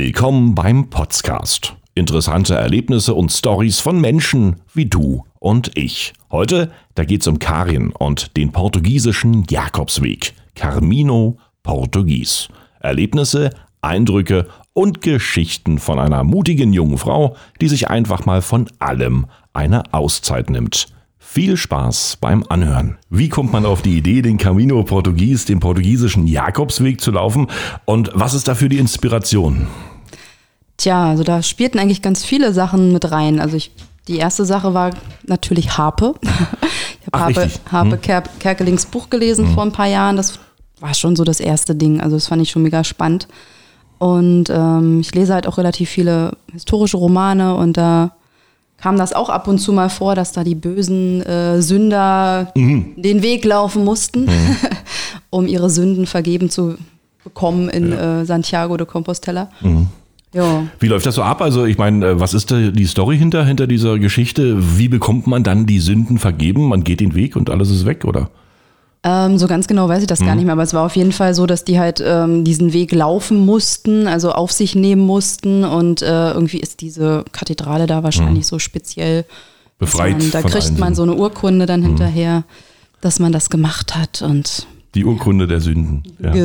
Willkommen beim Podcast. Interessante Erlebnisse und Stories von Menschen wie du und ich. Heute, da geht's um Karin und den portugiesischen Jakobsweg. Carmino Portugies. Erlebnisse, Eindrücke und Geschichten von einer mutigen jungen Frau, die sich einfach mal von allem eine Auszeit nimmt. Viel Spaß beim Anhören. Wie kommt man auf die Idee, den Camino Portugies, den portugiesischen Jakobsweg zu laufen? Und was ist dafür die Inspiration? Tja, also da spielten eigentlich ganz viele Sachen mit rein. Also ich, die erste Sache war natürlich Harpe. Ich habe Harpe, Harpe hm. Ker Kerkelings Buch gelesen hm. vor ein paar Jahren. Das war schon so das erste Ding. Also das fand ich schon mega spannend. Und ähm, ich lese halt auch relativ viele historische Romane und da kam das auch ab und zu mal vor, dass da die bösen äh, Sünder mhm. den Weg laufen mussten, mhm. um ihre Sünden vergeben zu bekommen in ja. äh, Santiago de Compostela. Mhm. Ja. Wie läuft das so ab? Also ich meine, äh, was ist die Story hinter, hinter dieser Geschichte? Wie bekommt man dann die Sünden vergeben? Man geht den Weg und alles ist weg, oder? Ähm, so ganz genau weiß ich das mhm. gar nicht mehr, aber es war auf jeden Fall so, dass die halt ähm, diesen Weg laufen mussten, also auf sich nehmen mussten und äh, irgendwie ist diese Kathedrale da wahrscheinlich mhm. so speziell befreit. Man, da kriegt man so eine Urkunde dann mhm. hinterher, dass man das gemacht hat und die Urkunde der Sünden. Ja.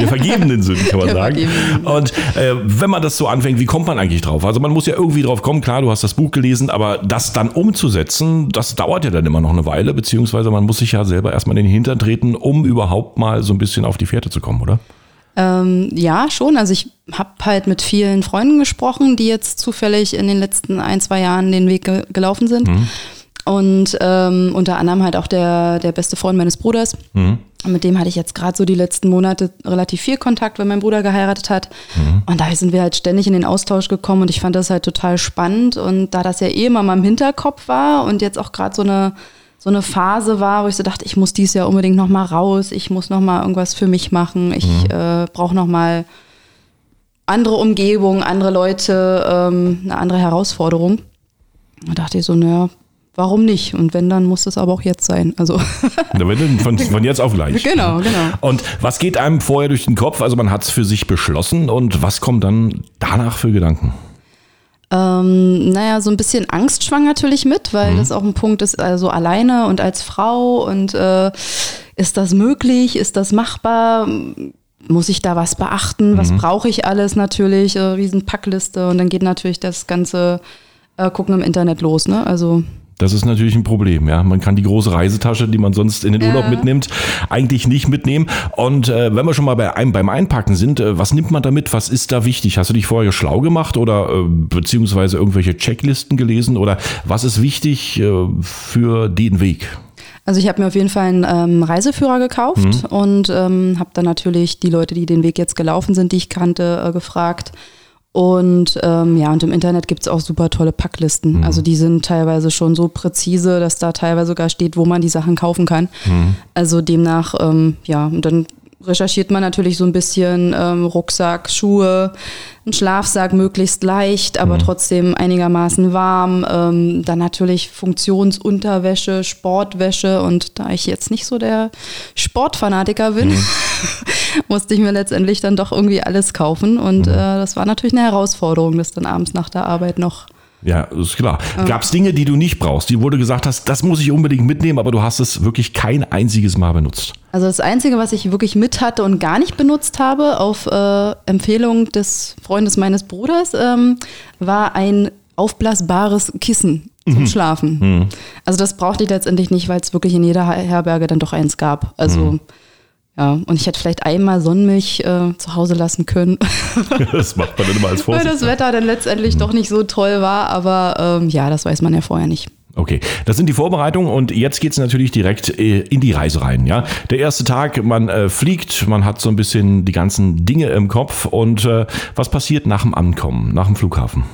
Der vergebenen Sünden, kann man der sagen. Und äh, wenn man das so anfängt, wie kommt man eigentlich drauf? Also man muss ja irgendwie drauf kommen, klar, du hast das Buch gelesen, aber das dann umzusetzen, das dauert ja dann immer noch eine Weile, beziehungsweise man muss sich ja selber erstmal in den Hintern treten, um überhaupt mal so ein bisschen auf die Fährte zu kommen, oder? Ähm, ja, schon. Also ich habe halt mit vielen Freunden gesprochen, die jetzt zufällig in den letzten ein, zwei Jahren den Weg ge gelaufen sind. Mhm. Und ähm, unter anderem halt auch der, der beste Freund meines Bruders. Mhm. Mit dem hatte ich jetzt gerade so die letzten Monate relativ viel Kontakt, weil mein Bruder geheiratet hat. Mhm. Und da sind wir halt ständig in den Austausch gekommen und ich fand das halt total spannend. Und da das ja eh immer mal im Hinterkopf war und jetzt auch gerade so eine, so eine Phase war, wo ich so dachte, ich muss dies Jahr unbedingt nochmal raus, ich muss nochmal irgendwas für mich machen, ich mhm. äh, brauche nochmal andere Umgebung, andere Leute, ähm, eine andere Herausforderung. Da dachte ich so, naja, warum nicht? Und wenn, dann muss es aber auch jetzt sein. Also. von, von jetzt auf gleich. Genau, genau. Und was geht einem vorher durch den Kopf? Also man hat es für sich beschlossen und was kommt dann danach für Gedanken? Ähm, naja, so ein bisschen Angst schwang natürlich mit, weil mhm. das auch ein Punkt ist, also alleine und als Frau und äh, ist das möglich, ist das machbar? Muss ich da was beachten? Was mhm. brauche ich alles natürlich? Äh, Riesenpackliste und dann geht natürlich das ganze äh, Gucken im Internet los, ne? Also das ist natürlich ein Problem, ja. Man kann die große Reisetasche, die man sonst in den Urlaub ja. mitnimmt, eigentlich nicht mitnehmen. Und äh, wenn wir schon mal bei einem, beim Einpacken sind, äh, was nimmt man da mit? Was ist da wichtig? Hast du dich vorher schlau gemacht oder äh, beziehungsweise irgendwelche Checklisten gelesen? Oder was ist wichtig äh, für den Weg? Also ich habe mir auf jeden Fall einen ähm, Reiseführer gekauft mhm. und ähm, habe dann natürlich die Leute, die den Weg jetzt gelaufen sind, die ich kannte, äh, gefragt und ähm, ja, und im Internet gibt es auch super tolle Packlisten. Mhm. Also die sind teilweise schon so präzise, dass da teilweise sogar steht, wo man die Sachen kaufen kann. Mhm. Also demnach, ähm, ja, und dann recherchiert man natürlich so ein bisschen ähm, Rucksack, Schuhe, ein Schlafsack möglichst leicht, aber mhm. trotzdem einigermaßen warm. Ähm, dann natürlich Funktionsunterwäsche, Sportwäsche und da ich jetzt nicht so der Sportfanatiker bin, mhm. musste ich mir letztendlich dann doch irgendwie alles kaufen und mhm. äh, das war natürlich eine Herausforderung, das dann abends nach der Arbeit noch ja, ist klar. Gab es Dinge, die du nicht brauchst, die du gesagt hast, das muss ich unbedingt mitnehmen, aber du hast es wirklich kein einziges Mal benutzt? Also das Einzige, was ich wirklich mit hatte und gar nicht benutzt habe, auf äh, Empfehlung des Freundes meines Bruders, ähm, war ein aufblasbares Kissen zum mhm. Schlafen. Mhm. Also das brauchte ich letztendlich nicht, weil es wirklich in jeder Herberge dann doch eins gab. Also mhm. Ja, und ich hätte vielleicht einmal Sonnenmilch äh, zu Hause lassen können. das macht man dann immer als Vorsicht. Weil das Wetter dann letztendlich mhm. doch nicht so toll war, aber ähm, ja, das weiß man ja vorher nicht. Okay, das sind die Vorbereitungen und jetzt geht es natürlich direkt äh, in die Reise rein. Ja, Der erste Tag, man äh, fliegt, man hat so ein bisschen die ganzen Dinge im Kopf und äh, was passiert nach dem Ankommen, nach dem Flughafen?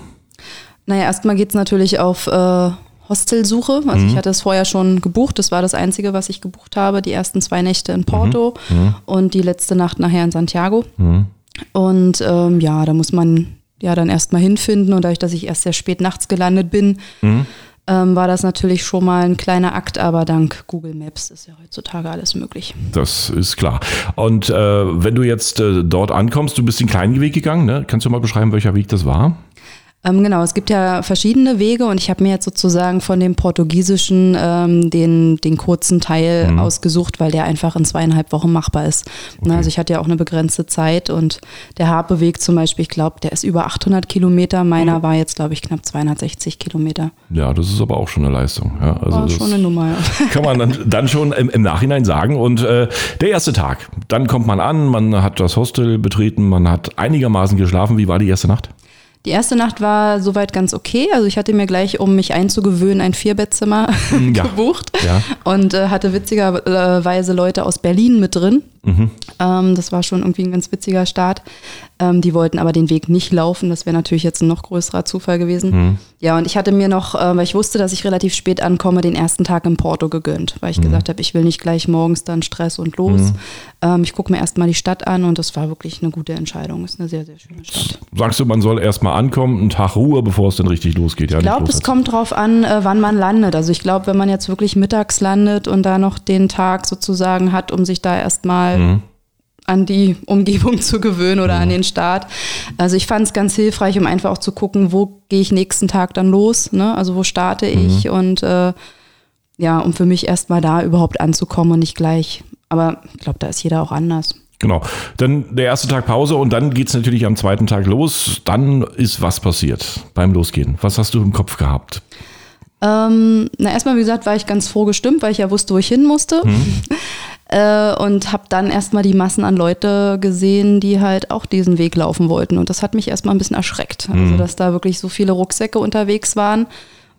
Naja, erstmal geht es natürlich auf äh, Hostelsuche. Also mhm. ich hatte es vorher schon gebucht. Das war das Einzige, was ich gebucht habe. Die ersten zwei Nächte in Porto mhm. mhm. und die letzte Nacht nachher in Santiago. Mhm. Und ähm, ja, da muss man ja dann erstmal hinfinden. Und dadurch, dass ich erst sehr spät nachts gelandet bin, mhm. ähm, war das natürlich schon mal ein kleiner Akt, aber dank Google Maps ist ja heutzutage alles möglich. Das ist klar. Und äh, wenn du jetzt äh, dort ankommst, du bist den kleinen Weg gegangen, ne? kannst du mal beschreiben, welcher Weg das war? Ähm, genau, es gibt ja verschiedene Wege und ich habe mir jetzt sozusagen von dem Portugiesischen ähm, den, den kurzen Teil mhm. ausgesucht, weil der einfach in zweieinhalb Wochen machbar ist. Okay. Na, also ich hatte ja auch eine begrenzte Zeit und der Harpe-Weg zum Beispiel, ich glaube, der ist über 800 Kilometer, meiner mhm. war jetzt, glaube ich, knapp 260 Kilometer. Ja, das ist aber auch schon eine Leistung. Ja, also war schon eine Nummer, ja. Kann man dann, dann schon im, im Nachhinein sagen. Und äh, der erste Tag, dann kommt man an, man hat das Hostel betreten, man hat einigermaßen geschlafen. Wie war die erste Nacht? Die erste Nacht war soweit ganz okay. Also ich hatte mir gleich, um mich einzugewöhnen, ein Vierbettzimmer ja. gebucht ja. und äh, hatte witzigerweise Leute aus Berlin mit drin. Mhm. Ähm, das war schon irgendwie ein ganz witziger Start. Ähm, die wollten aber den Weg nicht laufen. Das wäre natürlich jetzt ein noch größerer Zufall gewesen. Mhm. Ja, und ich hatte mir noch, äh, weil ich wusste, dass ich relativ spät ankomme, den ersten Tag in Porto gegönnt, weil ich mhm. gesagt habe, ich will nicht gleich morgens dann Stress und los. Mhm. Ähm, ich gucke mir erstmal die Stadt an und das war wirklich eine gute Entscheidung. Ist eine sehr, sehr schöne Stadt. Sagst du, man soll erstmal ankommen, einen Tag Ruhe, bevor es dann richtig losgeht? Ja, ich glaube, es kommt drauf an, äh, wann man landet. Also ich glaube, wenn man jetzt wirklich mittags landet und da noch den Tag sozusagen hat, um sich da erstmal mhm an die Umgebung zu gewöhnen oder mhm. an den Start. Also ich fand es ganz hilfreich, um einfach auch zu gucken, wo gehe ich nächsten Tag dann los, ne? also wo starte mhm. ich und äh, ja, um für mich erstmal da überhaupt anzukommen und nicht gleich. Aber ich glaube, da ist jeder auch anders. Genau. Dann der erste Tag Pause und dann geht es natürlich am zweiten Tag los. Dann ist was passiert beim Losgehen. Was hast du im Kopf gehabt? Ähm, na, erstmal, wie gesagt, war ich ganz froh gestimmt, weil ich ja wusste, wo ich hin musste. Mhm. äh, und habe dann erstmal die Massen an Leute gesehen, die halt auch diesen Weg laufen wollten. Und das hat mich erstmal ein bisschen erschreckt. Also, mhm. Also, dass da wirklich so viele Rucksäcke unterwegs waren,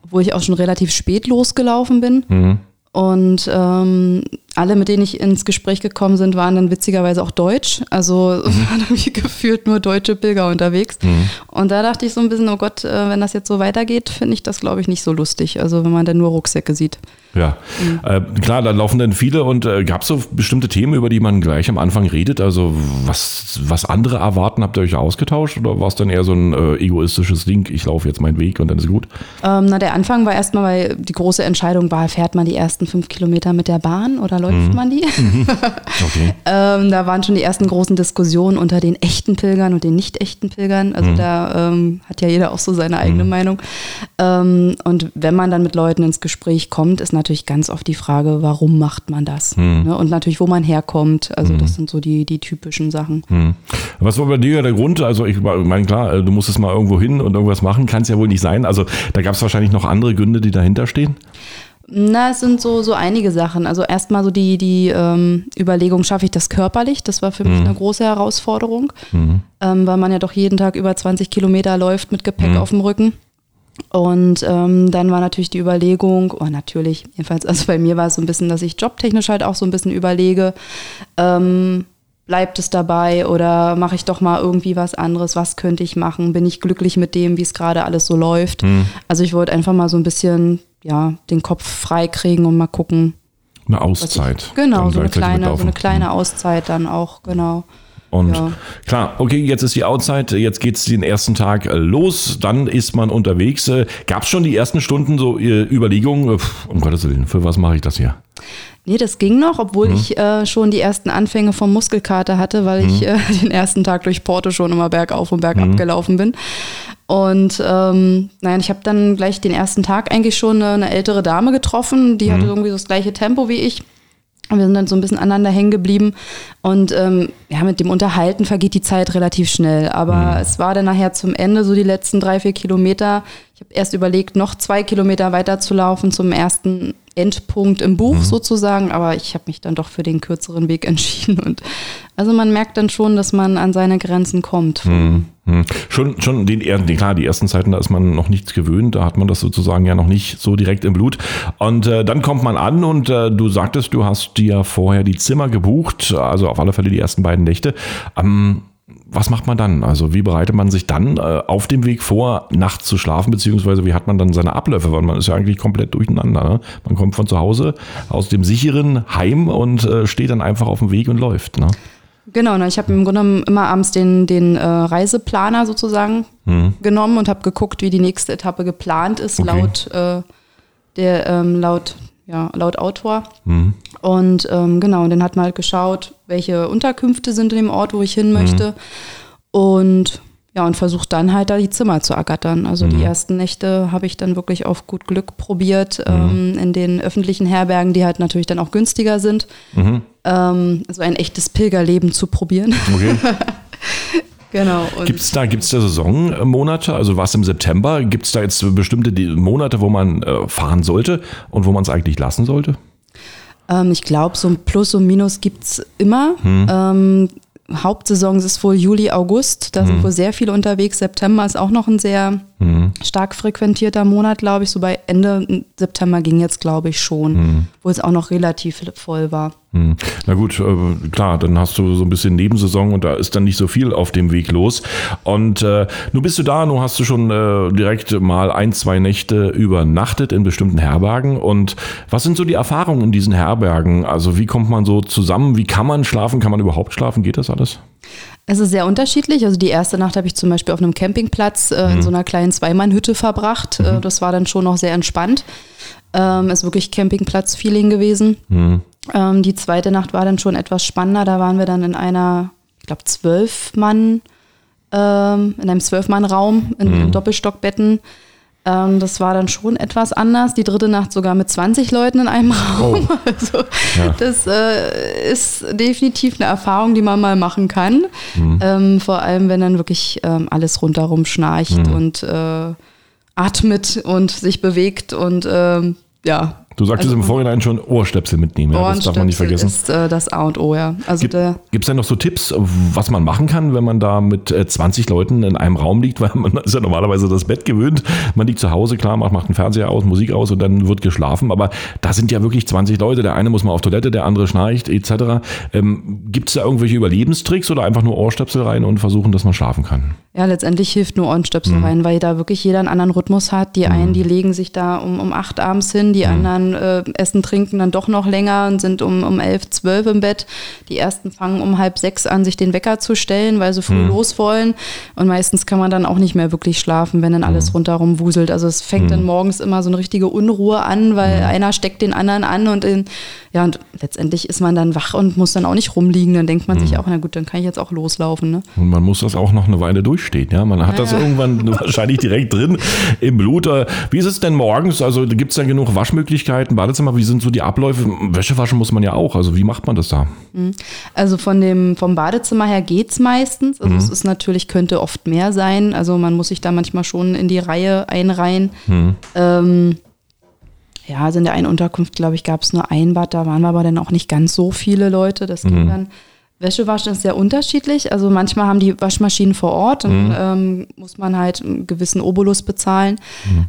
obwohl ich auch schon relativ spät losgelaufen bin. Mhm. Und ähm, alle, mit denen ich ins Gespräch gekommen sind, waren dann witzigerweise auch deutsch. Also mhm. waren irgendwie gefühlt nur deutsche Pilger unterwegs. Mhm. Und da dachte ich so ein bisschen, oh Gott, äh, wenn das jetzt so weitergeht, finde ich das, glaube ich, nicht so lustig. Also wenn man dann nur Rucksäcke sieht. Ja, mhm. äh, klar, da laufen dann viele und äh, gab es so bestimmte Themen, über die man gleich am Anfang redet? Also was, was andere erwarten, habt ihr euch ausgetauscht oder war es dann eher so ein äh, egoistisches Ding, ich laufe jetzt meinen Weg und dann ist gut? Ähm, na, der Anfang war erstmal, weil die große Entscheidung war, fährt man die ersten fünf Kilometer mit der Bahn oder läuft mhm. man die? Mhm. Okay. ähm, da waren schon die ersten großen Diskussionen unter den echten Pilgern und den nicht echten Pilgern. Also mhm. da ähm, hat ja jeder auch so seine eigene mhm. Meinung. Ähm, und wenn man dann mit Leuten ins Gespräch kommt, ist natürlich ganz oft die Frage, warum macht man das? Hm. Ne? Und natürlich, wo man herkommt. Also das sind so die, die typischen Sachen. Was war bei dir der Grund? Also ich meine, klar, du musstest mal irgendwo hin und irgendwas machen, kann es ja wohl nicht sein. Also da gab es wahrscheinlich noch andere Gründe, die dahinter stehen. Na, es sind so, so einige Sachen. Also erstmal so die, die ähm, Überlegung, schaffe ich das körperlich? Das war für mich mhm. eine große Herausforderung, mhm. ähm, weil man ja doch jeden Tag über 20 Kilometer läuft mit Gepäck mhm. auf dem Rücken. Und ähm, dann war natürlich die Überlegung, oh natürlich, jedenfalls, also bei mir war es so ein bisschen, dass ich jobtechnisch halt auch so ein bisschen überlege, ähm, bleibt es dabei oder mache ich doch mal irgendwie was anderes, was könnte ich machen, bin ich glücklich mit dem, wie es gerade alles so läuft. Mhm. Also ich wollte einfach mal so ein bisschen, ja, den Kopf frei kriegen und mal gucken. Eine Auszeit. Ich, genau, so eine, kleine, so eine kleine Auszeit dann auch, genau. Und ja. klar, okay, jetzt ist die Outside, jetzt geht es den ersten Tag äh, los, dann ist man unterwegs. Äh, Gab es schon die ersten Stunden so äh, Überlegungen, um Gottes Willen, für was mache ich das hier? Nee, das ging noch, obwohl mhm. ich äh, schon die ersten Anfänge vom Muskelkater hatte, weil mhm. ich äh, den ersten Tag durch Porto schon immer bergauf und bergab mhm. gelaufen bin. Und ähm, naja, ich habe dann gleich den ersten Tag eigentlich schon eine, eine ältere Dame getroffen, die hatte mhm. irgendwie das gleiche Tempo wie ich. Wir sind dann so ein bisschen aneinander hängen geblieben und ähm, ja, mit dem Unterhalten vergeht die Zeit relativ schnell. Aber mhm. es war dann nachher zum Ende so die letzten drei, vier Kilometer. Ich habe erst überlegt, noch zwei Kilometer weiter zu laufen zum ersten Endpunkt im Buch mhm. sozusagen, aber ich habe mich dann doch für den kürzeren Weg entschieden. Und also man merkt dann schon, dass man an seine Grenzen kommt. Mhm. Mhm. Schon, schon den, klar, die ersten Zeiten, da ist man noch nichts gewöhnt, da hat man das sozusagen ja noch nicht so direkt im Blut. Und äh, dann kommt man an und äh, du sagtest, du hast dir vorher die Zimmer gebucht, also auf alle Fälle die ersten beiden Nächte. Ähm, was macht man dann? Also wie bereitet man sich dann äh, auf dem Weg vor, nachts zu schlafen, beziehungsweise wie hat man dann seine Abläufe? Weil man ist ja eigentlich komplett durcheinander. Ne? Man kommt von zu Hause aus dem sicheren Heim und äh, steht dann einfach auf dem Weg und läuft. Ne? Genau, ne, ich habe im Grunde genommen immer abends den, den äh, Reiseplaner sozusagen mhm. genommen und habe geguckt, wie die nächste Etappe geplant ist, okay. laut äh, der ähm, laut, ja, laut Autor. Und ähm, genau, und dann hat man halt geschaut, welche Unterkünfte sind in dem Ort, wo ich hin möchte. Und ja, und versucht dann halt da die Zimmer zu ergattern. Also die ersten Nächte habe ich dann wirklich auf gut Glück probiert, ähm, in den öffentlichen Herbergen, die halt natürlich dann auch günstiger sind, ähm, so ein echtes Pilgerleben zu probieren. Okay. genau. Gibt es da, gibt's da Saisonmonate? Also was im September? Gibt es da jetzt bestimmte Monate, wo man äh, fahren sollte und wo man es eigentlich lassen sollte? Ähm, ich glaube, so ein Plus und Minus gibt es immer. Ähm, Hauptsaison ist wohl Juli, August. Da sind wohl sehr viele unterwegs. September ist auch noch ein sehr stark frequentierter Monat, glaube ich. So bei Ende September ging jetzt, glaube ich, schon, wo es auch noch relativ voll war. Hm. Na gut, äh, klar, dann hast du so ein bisschen Nebensaison und da ist dann nicht so viel auf dem Weg los. Und äh, nun bist du da, nun hast du schon äh, direkt mal ein, zwei Nächte übernachtet in bestimmten Herbergen. Und was sind so die Erfahrungen in diesen Herbergen? Also wie kommt man so zusammen? Wie kann man schlafen? Kann man überhaupt schlafen? Geht das alles? Es ist sehr unterschiedlich. Also die erste Nacht habe ich zum Beispiel auf einem Campingplatz äh, in so einer kleinen Zweimannhütte verbracht. Äh, das war dann schon noch sehr entspannt. Ähm, ist wirklich Campingplatz-Feeling gewesen. Ähm, die zweite Nacht war dann schon etwas spannender. Da waren wir dann in einer, ich glaube, zwölf Mann, ähm, in einem Zwölf-Mann-Raum in, in Doppelstockbetten. Ähm, das war dann schon etwas anders. Die dritte Nacht sogar mit 20 Leuten in einem Raum. Also, Ja. Das äh, ist definitiv eine Erfahrung, die man mal machen kann. Ähm, vor allem, wenn dann wirklich ähm, alles rundherum schnarcht und äh, atmet und sich bewegt und ähm, ja. Du sagtest Also- im Vorhinein schon Ohrstöpsel mitnehmen, ja, das darf man nicht vergessen. ist äh, das A und O, ja. Also Gibt es denn noch so Tipps, was man machen kann, wenn man da mit äh, 20 Leuten in einem Raum liegt? Weil man ist ja normalerweise das Bett gewöhnt. Man liegt zu Hause, klar, macht, macht den Fernseher aus, Musik aus und dann wird geschlafen. Aber da sind ja wirklich 20 Leute. Der eine muss mal auf Toilette, der andere schnarcht etc. Ähm, Gibt es da irgendwelche Überlebenstricks oder einfach nur Ohrstöpsel rein und versuchen, dass man schlafen kann? Ja, letztendlich hilft nur Ohrenstöpsel Mhm. rein, weil da wirklich jeder einen anderen Rhythmus hat. Die einen, die legen sich da um, um acht abends hin, Mhm. die anderen äh, essen, trinken dann doch noch länger und sind um, um elf, zwölf im Bett. Die ersten fangen um halb sechs an, sich den Wecker zu stellen, weil sie früh Mhm. los wollen. Und meistens kann man dann auch nicht mehr wirklich schlafen, wenn dann alles Mhm. rundherum wuselt. Also es fängt dann morgens immer so eine richtige Unruhe an, weil Mhm. einer steckt den anderen an und in, ja, und letztendlich ist man dann wach und muss dann auch nicht rumliegen. Dann denkt man Mhm. sich auch, na gut, dann kann ich jetzt auch loslaufen. Ne? Und man muss das auch noch eine Weile durchstehen. Ja, man hat das irgendwann wahrscheinlich direkt drin im Blut. Wie ist es denn morgens? Also gibt es da genug Waschmöglichkeiten, Badezimmer? Wie sind so die Abläufe? Wäsche waschen muss man ja auch. Also wie macht man das da? Also von dem, vom Badezimmer her geht's meistens. Also es ist natürlich, könnte oft mehr sein. Also man muss sich da manchmal schon in die Reihe einreihen. Ähm, ja, also in der einen Unterkunft, glaube ich, gab es nur ein Bad, da waren wir aber dann auch nicht ganz so viele Leute. Das ging dann. Wäsche waschen ist sehr unterschiedlich. Also manchmal haben die Waschmaschinen vor Ort und ähm, muss man halt einen gewissen Obolus bezahlen.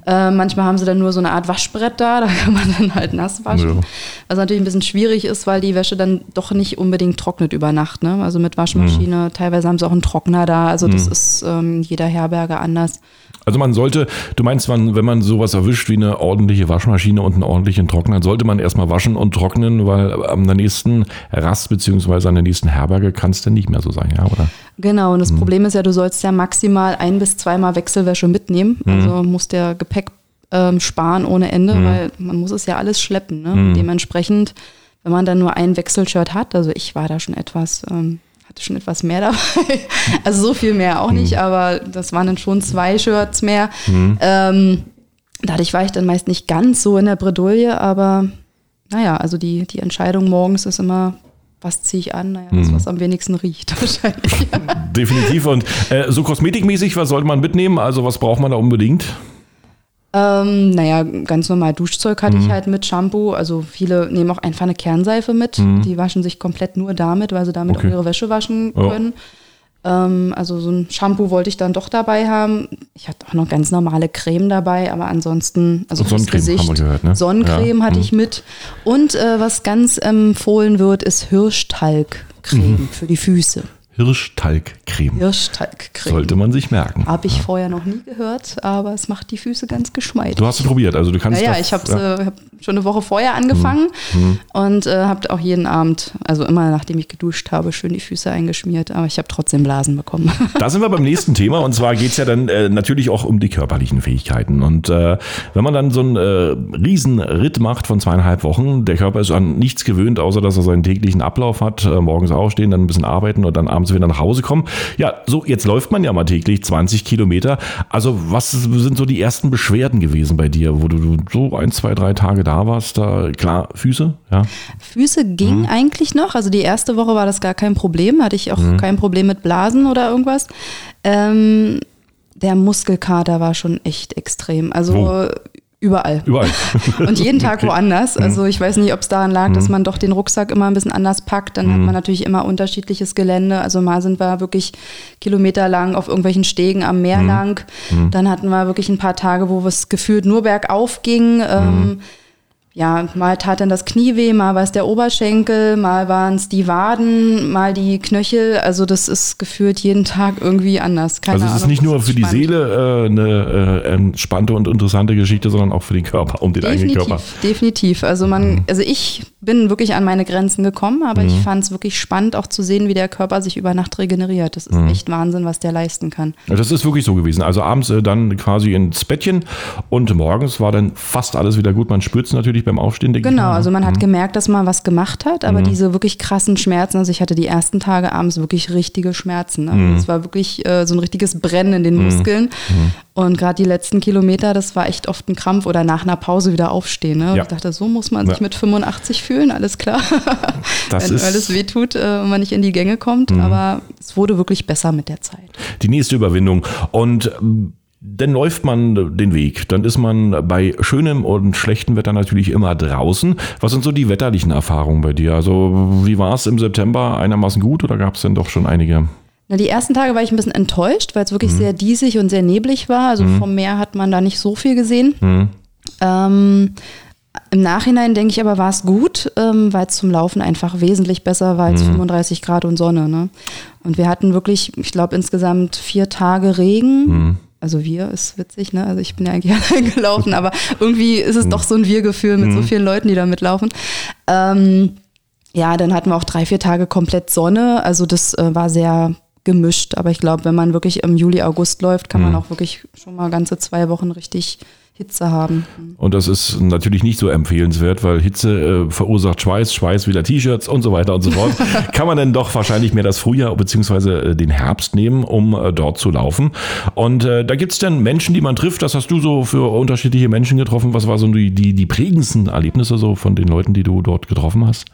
Äh, manchmal haben sie dann nur so eine Art Waschbrett da, da kann man dann halt nass waschen. Ja. Was natürlich ein bisschen schwierig ist, weil die Wäsche dann doch nicht unbedingt trocknet über Nacht. Ne? Also mit Waschmaschine, teilweise haben sie auch einen Trockner da. Also das ist ähm, jeder Herberge anders. Also man sollte, du meinst, man, wenn man sowas erwischt wie eine ordentliche Waschmaschine und einen ordentlichen Trockner, sollte man erstmal waschen und trocknen, weil an der nächsten Rast beziehungsweise an der nächsten Herberge kann es dann nicht mehr so sein, ja, oder? Genau, und das Problem ist ja, du sollst ja maximal ein bis zweimal Wechselwäsche mitnehmen. Also muss der Gepäck ähm, sparen ohne Ende, weil man muss es ja alles schleppen. Ne? Dementsprechend, wenn man dann nur ein Wechselshirt hat, also ich war da schon etwas, ähm, hatte schon etwas mehr dabei. Also so viel mehr auch nicht, aber das waren dann schon zwei Shirts mehr. Ähm, dadurch war ich dann meist nicht ganz so in der Bredouille, aber naja, also die, die Entscheidung morgens ist immer, was ziehe ich an? Naja, das, was am wenigsten riecht wahrscheinlich. Definitiv. Und äh, so kosmetikmäßig, was sollte man mitnehmen? Also was braucht man da unbedingt? Ähm, naja, ganz normal Duschzeug hatte ich halt mit Shampoo. Also viele nehmen auch einfach eine Kernseife mit. Die waschen sich komplett nur damit, weil sie damit Okay. auch ihre Wäsche waschen Ja. können. Ähm, also so ein Shampoo wollte ich dann doch dabei haben. Ich hatte auch noch ganz normale Creme dabei, aber ansonsten, also Sonnencreme Gesicht, haben wir gehört, ne? Sonnencreme Ja. hatte ich mit. Und äh, was ganz empfohlen wird, ist Hirschtalgcreme für die Füße. Hirschtalgcreme. Hirschtalgcreme. Sollte man sich merken. Habe ich vorher noch nie gehört, aber es macht die Füße ganz geschmeidig. Du hast es probiert, also du kannst Ja, ja, ich habe äh, hab schon eine Woche vorher angefangen und äh, habe auch jeden Abend, also immer nachdem ich geduscht habe, schön die Füße eingeschmiert, aber ich habe trotzdem Blasen bekommen. Da sind wir beim nächsten Thema und zwar geht's ja dann äh, natürlich auch um die körperlichen Fähigkeiten. Und äh, wenn man dann so einen äh, Riesenritt macht von zweieinhalb Wochen, der Körper ist an nichts gewöhnt, außer dass er seinen täglichen Ablauf hat, äh, morgens aufstehen, dann ein bisschen arbeiten und dann abends wieder nach Hause kommen. Ja, so jetzt läuft man ja mal täglich 20 Kilometer. Also was sind so die ersten Beschwerden gewesen bei dir, wo du so ein, zwei, drei Tage da warst? Da, klar, Füße, ja. Füße ging eigentlich noch, also die erste Woche war das gar kein Problem, hatte ich auch kein Problem mit Blasen oder irgendwas. Ähm, der Muskelkater war schon echt extrem, also Wo? Überall. Überall. Und jeden Tag Okay. woanders. Also ich weiß nicht, ob es daran lag, dass man doch den Rucksack immer ein bisschen anders packt. Dann hat man natürlich immer unterschiedliches Gelände. Also mal sind wir wirklich kilometerlang auf irgendwelchen Stegen am Meer lang. Dann hatten wir wirklich ein paar Tage, wo es gefühlt nur bergauf ging. Ähm, ja, mal tat dann das Knie weh, mal war es der Oberschenkel, mal waren es die Waden, mal die Knöchel. Also das ist gefühlt jeden Tag irgendwie anders. Keine Also es ist Ahnung, nicht nur für die. Seele äh, eine äh, entspannte und interessante Geschichte, sondern auch für den Körper, um den eigenen Definitiv, Körper. definitiv. Also man, also ich bin wirklich an meine Grenzen gekommen, aber ich fand es wirklich spannend, auch zu sehen, wie der Körper sich über Nacht regeneriert. Das ist echt Wahnsinn, was der leisten kann. Das ist wirklich so gewesen. Also abends äh, dann quasi ins Bettchen und morgens war dann fast alles wieder gut. Man spürt es natürlich beim Aufstehen. denke ich Genau, mal. also man hat gemerkt, dass man was gemacht hat, aber diese wirklich krassen Schmerzen, also ich hatte die ersten Tage abends wirklich richtige Schmerzen. Ne? Es war wirklich äh, so ein richtiges Brennen in den Muskeln. Und gerade die letzten Kilometer, das war echt oft ein Krampf oder nach einer Pause wieder aufstehen. Ne? Ja. Ich dachte, so muss man sich Ja. mit 85 fühlen, alles klar. Das Wenn ist- alles wehtut äh, und man nicht in die Gänge kommt. Aber es wurde wirklich besser mit der Zeit. die nächste Überwindung. Und ähm, dann läuft man den Weg. Dann ist man bei schönem und schlechtem Wetter natürlich immer draußen. Was sind so die wetterlichen Erfahrungen bei dir? Also wie war es im September? Einigermaßen gut oder gab es denn doch schon einige? Na, die ersten Tage war ich ein bisschen enttäuscht, weil es wirklich sehr diesig und sehr neblig war. Also vom Meer hat man da nicht so viel gesehen. Ähm, Im Nachhinein denke ich aber, war es gut, ähm, weil es zum Laufen einfach wesentlich besser war als 35 Grad und Sonne. Ne? Und wir hatten wirklich, ich glaube, insgesamt vier Tage Regen. Also wir ist witzig, ne? Also ich bin ja eigentlich allein gelaufen, aber irgendwie ist es doch so ein Wir-Gefühl mit so vielen Leuten, die da mitlaufen. Ähm, ja, dann hatten wir auch drei, vier Tage komplett Sonne. Also das äh, war sehr gemischt. Aber ich glaube, wenn man wirklich im Juli, August läuft, kann man auch wirklich schon mal ganze zwei Wochen richtig Hitze haben. Und das ist natürlich nicht so empfehlenswert, weil Hitze äh, verursacht Schweiß, Schweiß wieder T-Shirts und so weiter und so fort. Kann man dann doch wahrscheinlich mehr das Frühjahr bzw. äh, den Herbst nehmen, um äh, dort zu laufen. Und äh, da gibt's dann Menschen, die man trifft. Was hast du so für unterschiedliche Menschen getroffen? Was waren so die, die, die prägendsten Erlebnisse so von den Leuten, die du dort getroffen hast?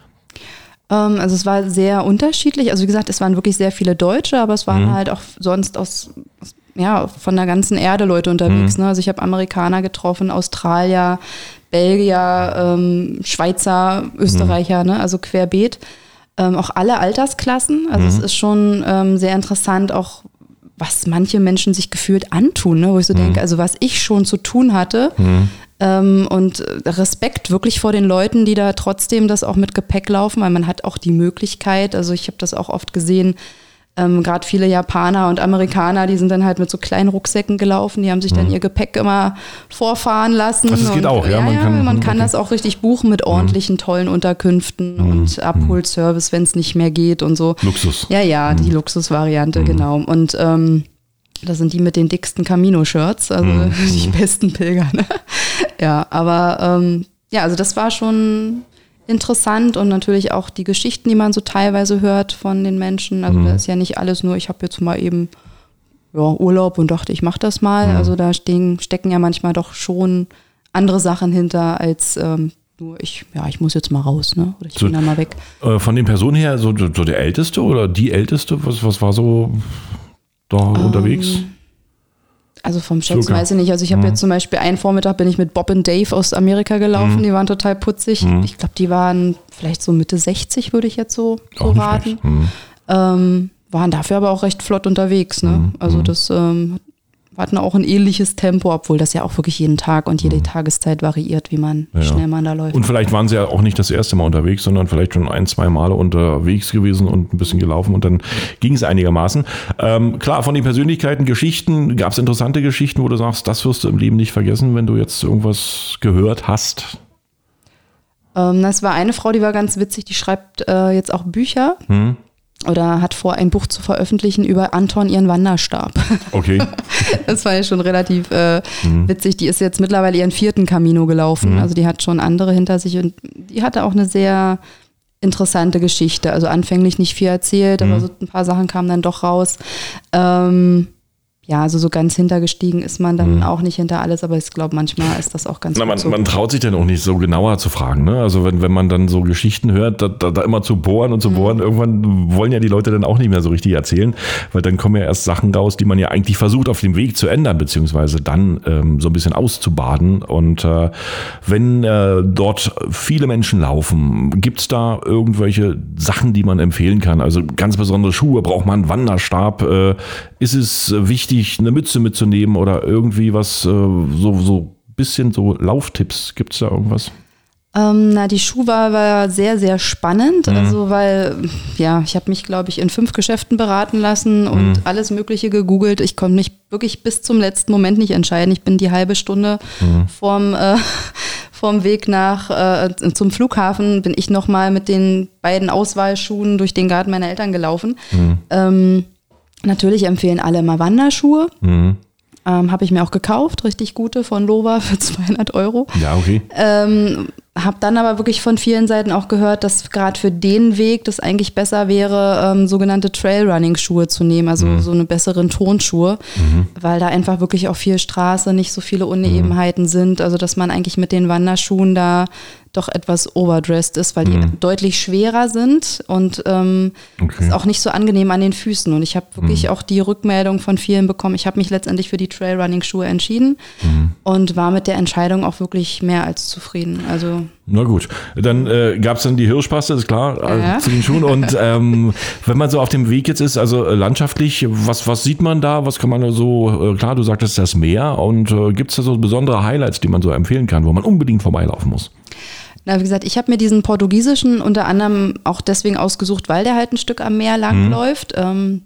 Ähm, also es war sehr unterschiedlich. Also wie gesagt, es waren wirklich sehr viele Deutsche, aber es waren halt auch sonst aus, aus ja, von der ganzen Erde Leute unterwegs. Ne? Also ich habe Amerikaner getroffen, Australier, Belgier, ähm, Schweizer, Österreicher, ne? also querbeet. Ähm, auch alle Altersklassen. Also es ist schon ähm, sehr interessant, auch was manche Menschen sich gefühlt antun, ne? wo ich so denke, also was ich schon zu tun hatte. Ähm, und Respekt wirklich vor den Leuten, die da trotzdem das auch mit Gepäck laufen, weil man hat auch die Möglichkeit, also ich habe das auch oft gesehen, ähm, gerade viele Japaner und Amerikaner, die sind dann halt mit so kleinen Rucksäcken gelaufen, die haben sich dann ihr Gepäck immer vorfahren lassen. Ach, das geht auch, ja, ja, man ja, kann- man kann okay. das auch richtig buchen mit ordentlichen, tollen Unterkünften und Abholservice, wenn es nicht mehr geht und so. Luxus. Ja, ja, die Luxusvariante, genau. Und ähm, das sind die mit den dicksten Camino-Shirts, also die besten Pilger. Ne? Ja, aber ähm, ja, also das war schon interessant und natürlich auch die Geschichten, die man so teilweise hört von den Menschen. Also da ist ja nicht alles nur, ich habe jetzt mal eben ja, Urlaub und dachte, ich mache das mal. Also da stehen, stecken ja manchmal doch schon andere Sachen hinter als ähm, nur ich, ja, ich muss jetzt mal raus, ne? Oder ich So- bin da mal weg. Äh, von den Personen her, so, so der Älteste oder die Älteste? Was, was war so da unterwegs? Also vom Schätzen Circa. weiß ich nicht. Also ich habe jetzt zum Beispiel einen Vormittag bin ich mit Bob und Dave aus Amerika gelaufen. Die waren total putzig. Ich glaube, die waren vielleicht so Mitte 60, würde ich jetzt so, so raten. Mhm. Ähm, waren dafür aber auch recht flott unterwegs. Ne? Also das ähm, hatten auch ein ähnliches Tempo, obwohl das ja auch wirklich jeden Tag und jede mhm. Tageszeit variiert, wie man, ja. schnell man da läuft. Und vielleicht waren sie ja auch nicht das erste Mal unterwegs, sondern vielleicht schon ein, zwei Male unterwegs gewesen und ein bisschen gelaufen und dann ging es einigermaßen. Ähm, klar, von den Persönlichkeiten, Geschichten, gab es interessante Geschichten, wo du sagst, das wirst du im Leben nicht vergessen, wenn du jetzt irgendwas gehört hast? Ähm, das war eine Frau, die war ganz witzig, die schreibt äh, jetzt auch Bücher. Hm oder hat vor, ein Buch zu veröffentlichen über Anton ihren Wanderstab. Okay. das war ja schon relativ äh, mhm. witzig. Die ist jetzt mittlerweile ihren vierten Camino gelaufen. Mhm. Also die hat schon andere hinter sich und die hatte auch eine sehr interessante Geschichte. Also anfänglich nicht viel erzählt, mhm. aber so ein paar Sachen kamen dann doch raus. Ähm, ja, also so ganz hintergestiegen ist man dann mhm. auch nicht hinter alles, aber ich glaube, manchmal ist das auch ganz Na, man, so. man, traut sich dann auch nicht so genauer zu fragen. Ne? Also wenn, wenn man dann so Geschichten hört, da, da, da immer zu bohren und zu mhm. bohren, irgendwann wollen ja die Leute dann auch nicht mehr so richtig erzählen, weil dann kommen ja erst Sachen raus, die man ja eigentlich versucht auf dem Weg zu ändern, beziehungsweise dann ähm, so ein bisschen auszubaden. Und äh, wenn äh, dort viele Menschen laufen, gibt es da irgendwelche Sachen, die man empfehlen kann? Also ganz besondere Schuhe, braucht man einen Wanderstab? Äh, ist es wichtig, wichtig, eine Mütze mitzunehmen oder irgendwie was, äh, so, so bisschen so Lauftipps? Gibt es da irgendwas? Ähm, na, die Schuhwahl war sehr, sehr spannend. Mhm. Also, weil, ja, ich habe mich, glaube ich, in fünf Geschäften beraten lassen und mhm. alles Mögliche gegoogelt. Ich konnte mich wirklich bis zum letzten Moment nicht entscheiden. Ich bin die halbe Stunde mhm. vorm, äh, vorm Weg nach äh, zum Flughafen, bin ich nochmal mit den beiden Auswahlschuhen durch den Garten meiner Eltern gelaufen. Mhm. Ähm, Natürlich empfehlen alle immer Wanderschuhe. Mhm. Ähm, Habe ich mir auch gekauft, richtig gute von Lova für 200 Euro. Ja, okay. Ähm, habe dann aber wirklich von vielen Seiten auch gehört, dass gerade für den Weg das eigentlich besser wäre, ähm, sogenannte Trailrunning-Schuhe zu nehmen, also mhm. so eine besseren Tonschuhe, mhm. weil da einfach wirklich auch viel Straße, nicht so viele Unebenheiten mhm. sind. Also dass man eigentlich mit den Wanderschuhen da doch etwas overdressed ist, weil die mhm. deutlich schwerer sind und ähm, okay. ist auch nicht so angenehm an den Füßen. Und ich habe wirklich mhm. auch die Rückmeldung von vielen bekommen. Ich habe mich letztendlich für die Trailrunning-Schuhe entschieden mhm. und war mit der Entscheidung auch wirklich mehr als zufrieden. Also na gut, dann äh, gab es dann die Hirschpaste, ist klar, ja. zu den Schuhen. Und ähm, wenn man so auf dem Weg jetzt ist, also äh, landschaftlich, was, was sieht man da? Was kann man da so, äh, klar, du sagtest das Meer. Und äh, gibt es da so besondere Highlights, die man so empfehlen kann, wo man unbedingt vorbeilaufen muss? Na, wie gesagt, ich habe mir diesen portugiesischen unter anderem auch deswegen ausgesucht, weil der halt ein Stück am Meer langläuft. Mhm. Ähm,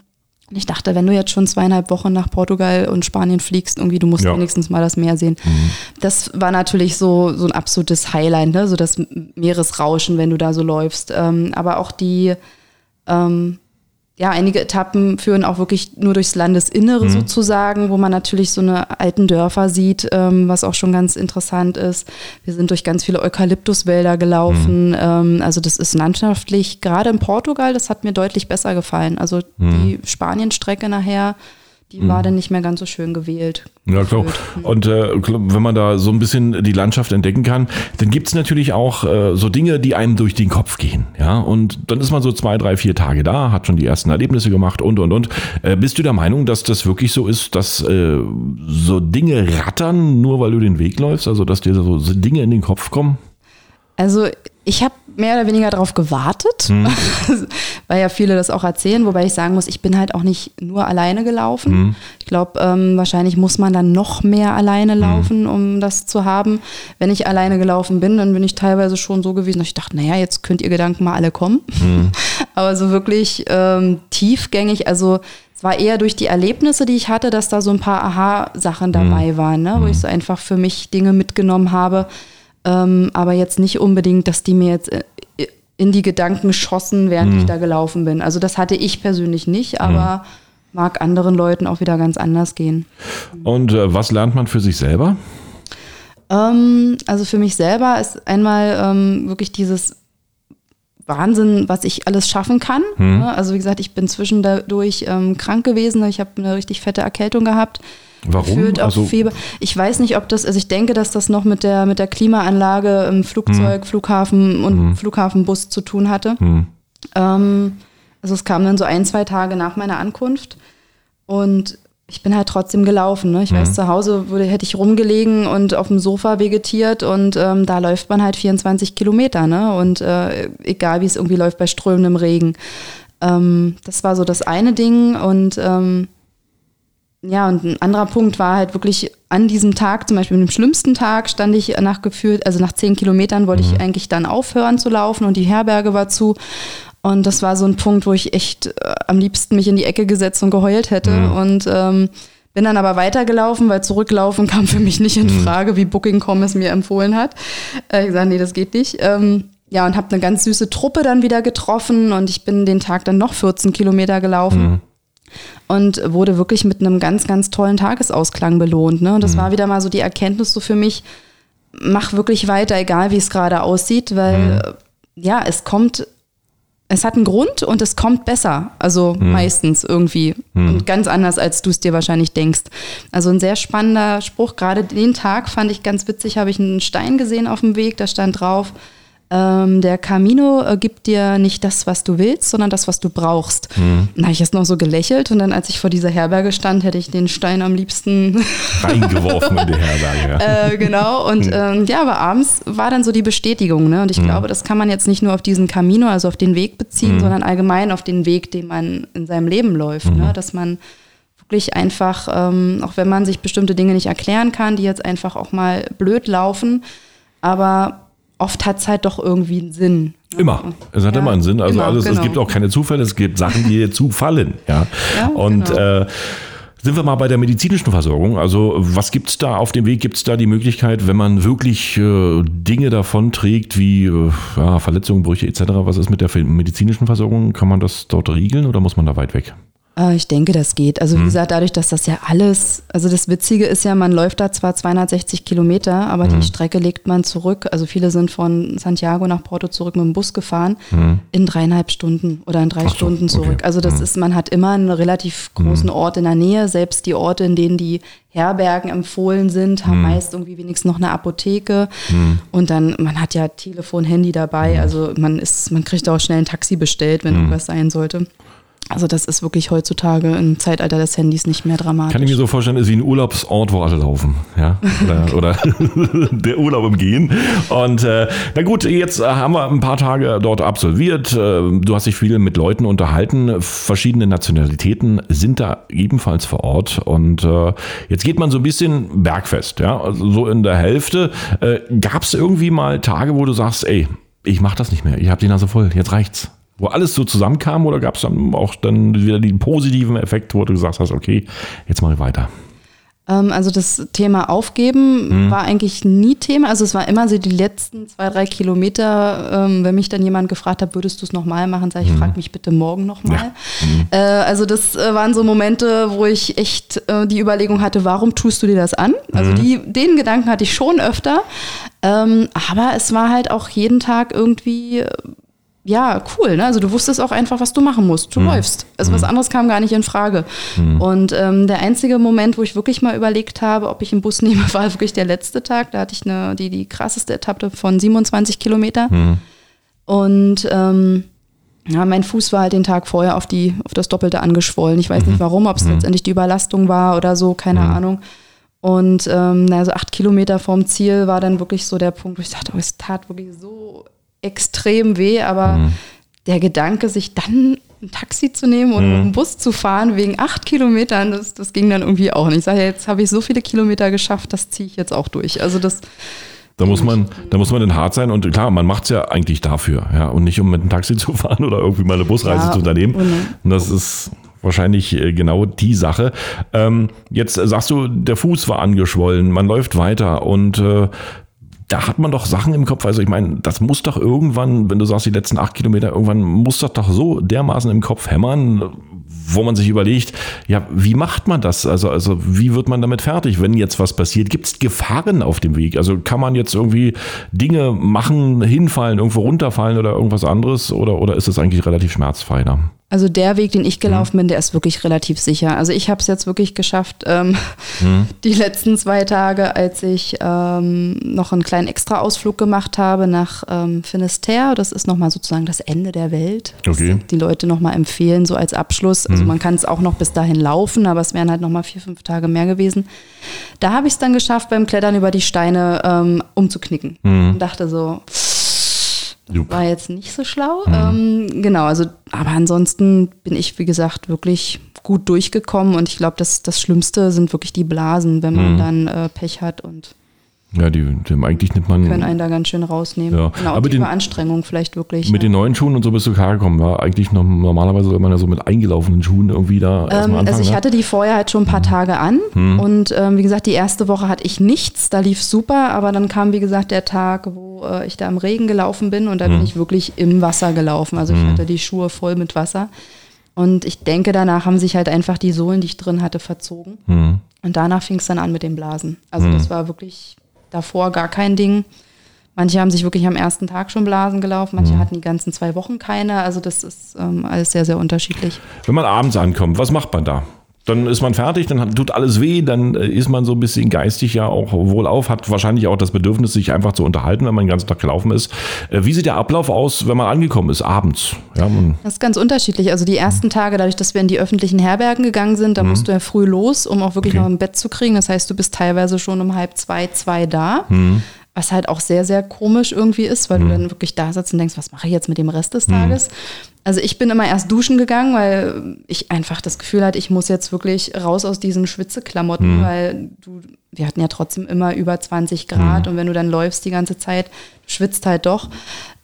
ich dachte, wenn du jetzt schon zweieinhalb Wochen nach Portugal und Spanien fliegst, irgendwie, du musst ja. wenigstens mal das Meer sehen. Mhm. Das war natürlich so, so ein absolutes Highlight, ne? so das Meeresrauschen, wenn du da so läufst. Ähm, aber auch die, ähm, ja, einige Etappen führen auch wirklich nur durchs Landesinnere mhm. sozusagen, wo man natürlich so eine alten Dörfer sieht, ähm, was auch schon ganz interessant ist. Wir sind durch ganz viele Eukalyptuswälder gelaufen. Mhm. Ähm, also das ist landschaftlich, gerade in Portugal, das hat mir deutlich besser gefallen. Also mhm. die Spanienstrecke nachher die mhm. war dann nicht mehr ganz so schön gewählt. Ja, klar. Und äh, wenn man da so ein bisschen die Landschaft entdecken kann, dann gibt es natürlich auch äh, so Dinge, die einem durch den Kopf gehen. Ja, und dann ist man so zwei, drei, vier Tage da, hat schon die ersten Erlebnisse gemacht und und und. Äh, bist du der Meinung, dass das wirklich so ist, dass äh, so Dinge rattern, nur weil du den Weg läufst? Also, dass dir so Dinge in den Kopf kommen? Also ich habe mehr oder weniger darauf gewartet, mhm. weil ja viele das auch erzählen, wobei ich sagen muss, ich bin halt auch nicht nur alleine gelaufen. Mhm. Ich glaube, ähm, wahrscheinlich muss man dann noch mehr alleine mhm. laufen, mhm. um das zu haben. Wenn ich alleine gelaufen bin, dann bin ich teilweise schon so gewesen, dass ich dachte, naja, jetzt könnt ihr Gedanken mal alle kommen. Mhm. Aber so wirklich ähm, tiefgängig, also es war eher durch die Erlebnisse, die ich hatte, dass da so ein paar Aha-Sachen dabei mhm. waren, ne? wo ich so einfach für mich Dinge mitgenommen habe ähm, aber jetzt nicht unbedingt, dass die mir jetzt äh, in die Gedanken schossen, während mhm. ich da gelaufen bin. Also das hatte ich persönlich nicht, aber mhm. mag anderen Leuten auch wieder ganz anders gehen. Und äh, was lernt man für sich selber? Ähm, also für mich selber ist einmal ähm, wirklich dieses Wahnsinn, was ich alles schaffen kann. Mhm. Also wie gesagt, ich bin zwischendurch ähm, krank gewesen, ich habe eine richtig fette Erkältung gehabt. Warum? Führt auch also, Fieber. Ich weiß nicht, ob das, also ich denke, dass das noch mit der, mit der Klimaanlage im Flugzeug, hm. Flughafen und hm. Flughafenbus zu tun hatte. Hm. Ähm, also es kam dann so ein, zwei Tage nach meiner Ankunft und ich bin halt trotzdem gelaufen. Ne? Ich mhm. weiß, zu Hause würde, hätte ich rumgelegen und auf dem Sofa vegetiert und ähm, da läuft man halt 24 Kilometer. Ne? Und äh, egal wie es irgendwie läuft bei strömendem Regen. Ähm, das war so das eine Ding und ähm, ja, und ein anderer Punkt war halt wirklich an diesem Tag, zum Beispiel dem schlimmsten Tag, stand ich nach gefühlt, also nach zehn Kilometern wollte ich eigentlich dann aufhören zu laufen und die Herberge war zu. Und das war so ein Punkt, wo ich echt äh, am liebsten mich in die Ecke gesetzt und geheult hätte. Und ähm, bin dann aber weitergelaufen, weil zurücklaufen kam für mich nicht in Frage, wie Booking.com es mir empfohlen hat. Äh, ich gesagt, nee, das geht nicht. Ähm, ja, und habe eine ganz süße Truppe dann wieder getroffen und ich bin den Tag dann noch 14 Kilometer gelaufen und wurde wirklich mit einem ganz, ganz tollen Tagesausklang belohnt. Ne? Und das war wieder mal so die Erkenntnis so für mich, mach wirklich weiter, egal wie es gerade aussieht, weil äh, ja, es kommt, es hat einen Grund und es kommt besser. Also meistens irgendwie. Und ganz anders, als du es dir wahrscheinlich denkst. Also ein sehr spannender Spruch. Gerade den Tag fand ich ganz witzig, habe ich einen Stein gesehen auf dem Weg, da stand drauf, ähm, der Camino äh, gibt dir nicht das, was du willst, sondern das, was du brauchst. Mhm. Habe ich erst noch so gelächelt und dann, als ich vor dieser Herberge stand, hätte ich den Stein am liebsten Reingeworfen in die Herberge. Ja. äh, genau. Und ähm, ja, aber abends war dann so die Bestätigung. Ne? Und ich glaube, das kann man jetzt nicht nur auf diesen Camino, also auf den Weg beziehen, sondern allgemein auf den Weg, den man in seinem Leben läuft. Ne? Dass man wirklich einfach, ähm, auch wenn man sich bestimmte Dinge nicht erklären kann, die jetzt einfach auch mal blöd laufen, aber oft hat es halt doch irgendwie einen Sinn. Immer. Es hat Ja, immer einen Sinn. Also immer, alles, es genau. gibt auch keine Zufälle, es gibt Sachen, die dir zufallen. Ja. Ja, Und genau. äh, sind wir mal bei der medizinischen Versorgung. Also was gibt es da auf dem Weg? Gibt es da die Möglichkeit, wenn man wirklich äh, Dinge davon trägt, wie äh, ja, Verletzungen, Brüche etc., was ist mit der medizinischen Versorgung? Kann man das dort regeln oder muss man da weit weg? Äh, Ich denke, das geht. Also wie gesagt, dadurch, dass das ja alles, also das Witzige ist ja, man läuft da zwar 260 Kilometer, aber die Strecke legt man zurück. Also viele sind von Santiago nach Porto zurück mit dem Bus gefahren in dreieinhalb Stunden oder in drei Ach so, Stunden zurück. okay. Also das ist, man hat immer einen relativ großen Ort in der Nähe. Selbst die Orte, in denen die Herbergen empfohlen sind, haben meist irgendwie wenigstens noch eine Apotheke. Und dann, man hat ja Telefon, Handy dabei. Also man ist, man kriegt auch schnell ein Taxi bestellt, wenn irgendwas sein sollte. Also das ist wirklich heutzutage im Zeitalter des Handys nicht mehr dramatisch. Kann ich mir so vorstellen, ist wie ein Urlaubsort, wo alle laufen. Ja? Oder, oder der Urlaub im Gehen. Und äh, na gut, jetzt äh, haben wir ein paar Tage dort absolviert. Äh, Du hast dich viel mit Leuten unterhalten. Verschiedene Nationalitäten sind da ebenfalls vor Ort. Und äh, jetzt geht man so ein bisschen bergfest. Ja? Also so in der Hälfte. Äh, Gab es irgendwie mal Tage, wo du sagst, ey, ich mach das nicht mehr. Ich habe die Nase voll. Jetzt reicht's. Wo alles so zusammenkam oder gab es dann auch dann wieder den positiven Effekt, wo du gesagt hast, okay, jetzt mache ich weiter. Ähm, also das Thema Aufgeben war eigentlich nie Thema. Also es war immer so die letzten zwei, drei Kilometer, ähm, wenn mich dann jemand gefragt hat, würdest du es nochmal machen, sage ich, frag mich bitte morgen nochmal. Äh, also das äh, waren so Momente, wo ich echt äh, die Überlegung hatte, warum tust du dir das an? Also die, den Gedanken hatte ich schon öfter. Ähm, aber es war halt auch jeden Tag irgendwie ja, cool. Ne? Also du wusstest auch einfach, was du machen musst. Du läufst. Also was anderes kam gar nicht in Frage. Und ähm, der einzige Moment, wo ich wirklich mal überlegt habe, ob ich einen Bus nehme, war wirklich der letzte Tag. Da hatte ich eine, die, die krasseste Etappe von 27 Kilometer. Und ähm, ja, mein Fuß war halt den Tag vorher auf, die, auf das Doppelte angeschwollen. Ich weiß nicht warum, ob es letztendlich die Überlastung war oder so, keine Ahnung. Und ähm, also acht Kilometer vorm Ziel war dann wirklich so der Punkt, wo ich dachte, oh, es tat wirklich so extrem weh, aber der Gedanke, sich dann ein Taxi zu nehmen oder mit dem Bus zu fahren wegen acht Kilometern, das, das ging dann irgendwie auch nicht. Ich sage, jetzt habe ich so viele Kilometer geschafft, das ziehe ich jetzt auch durch. Also das, Da muss man, da muss man dann hart sein und klar, man macht es ja eigentlich dafür, ja, und nicht um mit einem Taxi zu fahren oder irgendwie mal eine Busreise Ja, zu unternehmen. ohne. Und das ist wahrscheinlich äh, genau die Sache. Ähm, jetzt sagst du, der Fuß war angeschwollen, man läuft weiter und äh, da hat man doch Sachen im Kopf. Also ich meine, das muss doch irgendwann, wenn du sagst, die letzten acht Kilometer, irgendwann muss das doch so dermaßen im Kopf hämmern, wo man sich überlegt, ja, wie macht man das? Also, also wie wird man damit fertig, wenn jetzt was passiert? Gibt es Gefahren auf dem Weg? Also kann man jetzt irgendwie Dinge machen, hinfallen, irgendwo runterfallen oder irgendwas anderes? Oder, oder ist es eigentlich relativ schmerzfrei? Ne? Also der Weg, den ich gelaufen bin, der ist wirklich relativ sicher. Also ich habe es jetzt wirklich geschafft, ähm, die letzten zwei Tage, als ich ähm, noch einen kleinen Extra-Ausflug gemacht habe nach ähm, Finisterre. Das ist nochmal sozusagen das Ende der Welt. Okay. die Leute nochmal empfehlen, so als Abschluss. Also man kann es auch noch bis dahin laufen, aber es wären halt nochmal vier, fünf Tage mehr gewesen. Da habe ich es dann geschafft, beim Klettern über die Steine ähm, umzuknicken. Und dachte so, Jupp. war jetzt nicht so schlau. Ähm, genau, also, aber ansonsten bin ich, wie gesagt, wirklich gut durchgekommen und ich glaube, das, das Schlimmste sind wirklich die Blasen, wenn man Mhm. dann äh, Pech hat und Ja, die, die eigentlich nimmt man. können einen da ganz schön rausnehmen. Ja. Genau, Aber die den- Überanstrengung vielleicht wirklich. Mit ja. den neuen Schuhen und so bist du klar gekommen. War eigentlich noch, normalerweise soll man ja so mit eingelaufenen Schuhen irgendwie da Ähm, erstmal anfangen. also ich ne? hatte die vorher halt schon ein paar Tage an und ähm, wie gesagt, die erste Woche hatte ich nichts, da lief super, aber dann kam wie gesagt der Tag, wo äh, ich da im Regen gelaufen bin und da bin ich wirklich im Wasser gelaufen. Also ich hatte die Schuhe voll mit Wasser und ich denke, danach haben sich halt einfach die Sohlen, die ich drin hatte, verzogen Hm. und danach fing es dann an mit den Blasen. Also das war wirklich davor gar kein Ding. Manche haben sich wirklich am ersten Tag schon Blasen gelaufen, manche hatten die ganzen zwei Wochen keine. Also das ist ähm, alles sehr, sehr unterschiedlich. Wenn man abends ankommt, was macht man da? Dann ist man fertig, dann hat- tut alles weh, dann äh, ist man so ein bisschen geistig ja auch wohlauf, hat wahrscheinlich auch das Bedürfnis, sich einfach zu unterhalten, wenn man den ganzen Tag gelaufen ist. Äh, Wie sieht der Ablauf aus, wenn man angekommen ist, abends? Ja, Das ist ganz unterschiedlich. Also die ersten Tage, dadurch, dass wir in die öffentlichen Herbergen gegangen sind, da musst du ja früh los, um auch wirklich Okay. noch ein Bett zu kriegen. Das heißt, du bist teilweise schon um halb zwei, zwei da. Was halt auch sehr, sehr komisch irgendwie ist, weil du dann wirklich da sitzt und denkst, was mache ich jetzt mit dem Rest des Tages? Also ich bin immer erst duschen gegangen, weil ich einfach das Gefühl hatte, ich muss jetzt wirklich raus aus diesen Schwitzeklamotten, weil du, wir hatten ja trotzdem immer über 20 Grad und wenn du dann läufst die ganze Zeit, schwitzt halt doch.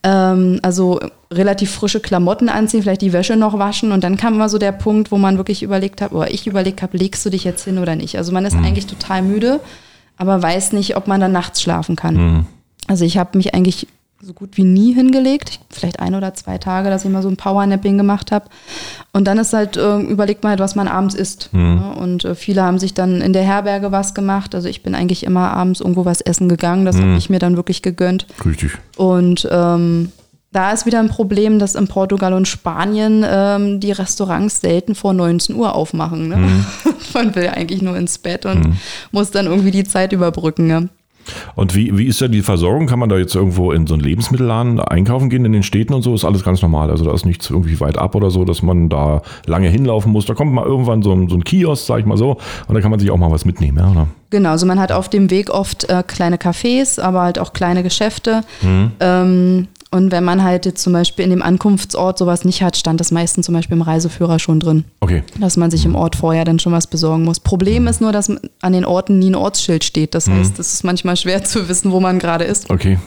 Ähm, also relativ frische Klamotten anziehen, vielleicht die Wäsche noch waschen und dann kam immer so der Punkt, wo man wirklich überlegt hat, oder ich überlegt habe, legst du dich jetzt hin oder nicht? Also man ist eigentlich total müde, aber weiß nicht, ob man dann nachts schlafen kann. Also ich habe mich eigentlich so gut wie nie hingelegt, vielleicht ein oder zwei Tage, dass ich mal so ein Powernapping gemacht habe. Und dann ist halt, äh, überlegt man halt, was man abends isst. Ne? Und äh, viele haben sich dann in der Herberge was gemacht. Also ich bin eigentlich immer abends irgendwo was essen gegangen. Das habe ich mir dann wirklich gegönnt. richtig. Und ähm, da ist wieder ein Problem, dass in Portugal und Spanien ähm, die Restaurants selten vor 19 Uhr aufmachen. Ne? Man will ja eigentlich nur ins Bett und muss dann irgendwie die Zeit überbrücken. Ne? Und wie, wie ist da die Versorgung? Kann man da jetzt irgendwo in so einen Lebensmittelladen einkaufen gehen in den Städten und so? Ist alles ganz normal. Also da ist nichts irgendwie weit ab oder so, dass man da lange hinlaufen muss. Da kommt mal irgendwann so ein, so ein Kiosk, sag ich mal so, und da kann man sich auch mal was mitnehmen, ja, oder? Genau, also man hat auf dem Weg oft äh, kleine Cafés, aber halt auch kleine Geschäfte. Mhm. Ähm, und wenn man halt jetzt zum Beispiel in dem Ankunftsort sowas nicht hat, stand das meistens zum Beispiel im Reiseführer schon drin, Okay. dass man sich im Ort vorher dann schon was besorgen muss. Problem ist nur, dass an den Orten nie ein Ortsschild steht. Das heißt, es ist manchmal schwer zu wissen, wo man gerade ist. Okay.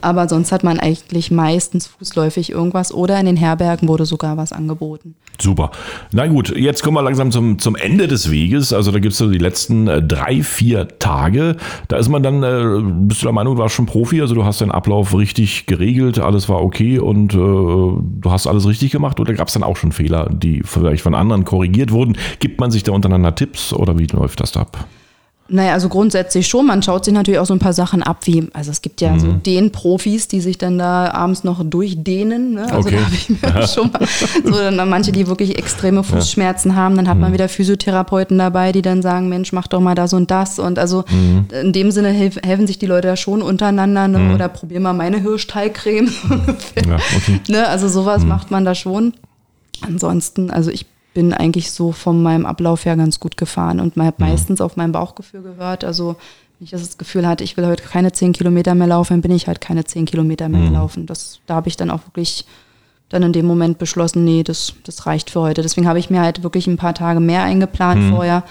Aber sonst hat man eigentlich meistens fußläufig irgendwas oder in den Herbergen wurde sogar was angeboten. Super. Na gut, jetzt kommen wir langsam zum, zum Ende des Weges. Also da gibt es so die letzten äh, drei, vier Tage. Da ist man dann, äh, bist du der Meinung, du warst schon Profi, also du hast den Ablauf richtig geregelt, alles war okay und äh, du hast alles richtig gemacht oder gab es dann auch schon Fehler, die vielleicht von anderen korrigiert wurden? Gibt man sich da untereinander Tipps oder wie läuft das da ab? Naja, also grundsätzlich schon. Man schaut sich natürlich auch so ein paar Sachen ab, wie, also es gibt ja so den Profis, die sich dann da abends noch durchdehnen. Ne? Also Okay. da habe ich mir schon mal, so dann manche, die wirklich extreme Fußschmerzen haben, dann hat man wieder Physiotherapeuten dabei, die dann sagen, Mensch, mach doch mal das und das. Und also in dem Sinne helf, helfen sich die Leute da schon untereinander, ne? oder probier mal meine Hirschteigcreme. Ja, okay. ne? Also sowas macht man da schon. Ansonsten, also ich bin eigentlich so von meinem Ablauf her ganz gut gefahren und man hat meistens auf mein Bauchgefühl gehört. Also wenn ich das Gefühl hatte, ich will heute keine 10 Kilometer mehr laufen, dann bin ich halt keine 10 Kilometer mehr gelaufen. Das, da habe ich dann auch wirklich dann in dem Moment beschlossen, nee, das, das reicht für heute. Deswegen habe ich mir halt wirklich ein paar Tage mehr eingeplant vorher,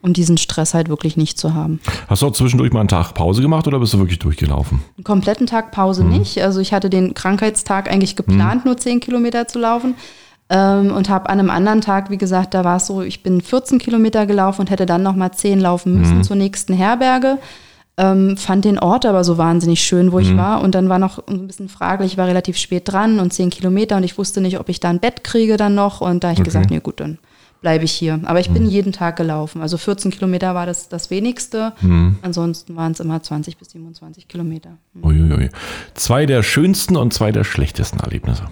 um diesen Stress halt wirklich nicht zu haben. Hast du auch zwischendurch mal einen Tag Pause gemacht oder bist du wirklich durchgelaufen? Einen kompletten Tag Pause nicht. Also ich hatte den Krankheitstag eigentlich geplant, nur 10 Kilometer zu laufen. Ähm, und habe an einem anderen Tag, wie gesagt, da war es so, ich bin 14 Kilometer gelaufen und hätte dann nochmal 10 laufen müssen zur nächsten Herberge. Ähm, fand den Ort aber so wahnsinnig schön, wo ich war. Und dann war noch ein bisschen fraglich, ich war relativ spät dran und 10 Kilometer und ich wusste nicht, ob ich da ein Bett kriege dann noch. Und da habe ich gesagt, nee, gut, dann bleibe ich hier. Aber ich bin jeden Tag gelaufen. Also 14 Kilometer war das das wenigste. Ansonsten waren es immer 20 bis 27 Kilometer. Uiuiui. Zwei der schönsten und zwei der schlechtesten Erlebnisse.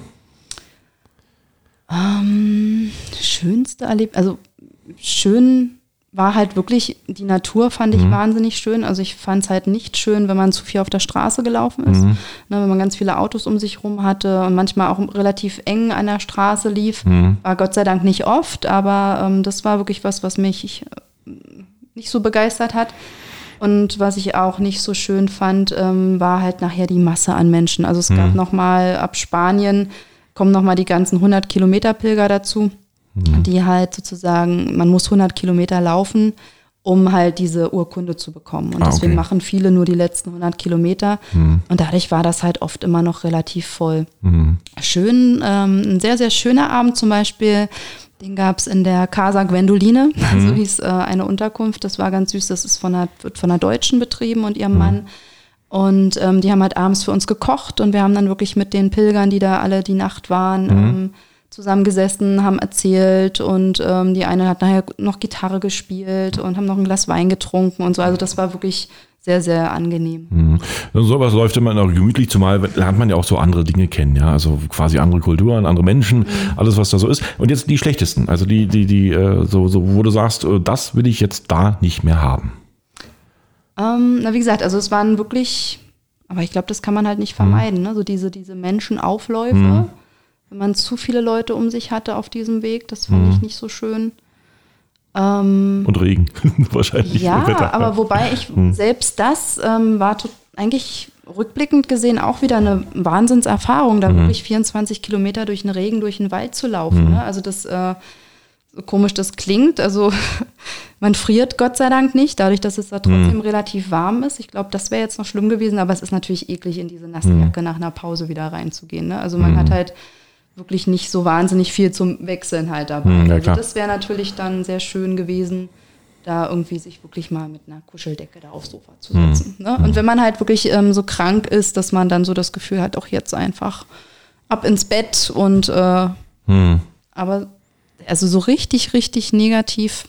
Schönste Erlebnis, also schön war halt wirklich, die Natur fand ich wahnsinnig schön. Also ich fand es halt nicht schön, wenn man zu viel auf der Straße gelaufen ist. Ne, wenn man ganz viele Autos um sich rum hatte und manchmal auch relativ eng an der Straße lief. War Gott sei Dank nicht oft, aber ähm, das war wirklich was, was mich äh, nicht so begeistert hat. Und was ich auch nicht so schön fand, ähm, war halt nachher die Masse an Menschen. Also es gab noch mal ab Spanien kommen noch mal die ganzen 100 Kilometer Pilger dazu. die halt sozusagen, man muss 100 Kilometer laufen, um halt diese Urkunde zu bekommen. Und Ah, deswegen okay. machen viele nur die letzten 100 Kilometer. Und dadurch war das halt oft immer noch relativ voll. Schön, ähm, ein sehr, sehr schöner Abend zum Beispiel. Den gab es in der Casa Gwendoline, so hieß äh, eine Unterkunft. Das war ganz süß. Das ist von einer, wird von einer Deutschen betrieben und ihrem Mann. Und ähm, die haben halt abends für uns gekocht und wir haben dann wirklich mit den Pilgern, die da alle die Nacht waren, ähm, zusammengesessen, haben erzählt und ähm, die eine hat nachher noch Gitarre gespielt und haben noch ein Glas Wein getrunken und so. Also das war wirklich sehr, sehr angenehm. Mhm. Sowas läuft immer noch gemütlich, zumal lernt man ja auch so andere Dinge kennen, ja, also quasi andere Kulturen, andere Menschen, alles was da so ist. Und jetzt die schlechtesten, also die, die, die, äh, so, so, wo du sagst, äh, das will ich jetzt da nicht mehr haben. Ähm, na, wie gesagt, also es waren wirklich, aber ich glaube, das kann man halt nicht vermeiden, ne? So diese, diese Menschenaufläufe. Wenn man zu viele Leute um sich hatte auf diesem Weg, das fand ich nicht so schön. Ähm, Und Regen, wahrscheinlich. ja, Wetter. aber wobei ich selbst das ähm, war eigentlich rückblickend gesehen auch wieder eine Wahnsinnserfahrung, da wirklich 24 Kilometer durch den Regen, durch den Wald zu laufen. Ne? Also das, äh, so komisch das klingt, also man friert Gott sei Dank nicht, dadurch, dass es da trotzdem relativ warm ist. Ich glaube, das wäre jetzt noch schlimm gewesen, aber es ist natürlich eklig, in diese nasse Jacke nach einer Pause wieder reinzugehen. Ne? Also man hat halt wirklich nicht so wahnsinnig viel zum Wechseln halt dabei. Hm, ja, also das wäre natürlich dann sehr schön gewesen, da irgendwie sich wirklich mal mit einer Kuscheldecke da aufs Sofa zu setzen. Ne? Und wenn man halt wirklich ähm, so krank ist, dass man dann so das Gefühl hat, auch jetzt einfach ab ins Bett und äh, Hm. aber also so richtig, richtig negativ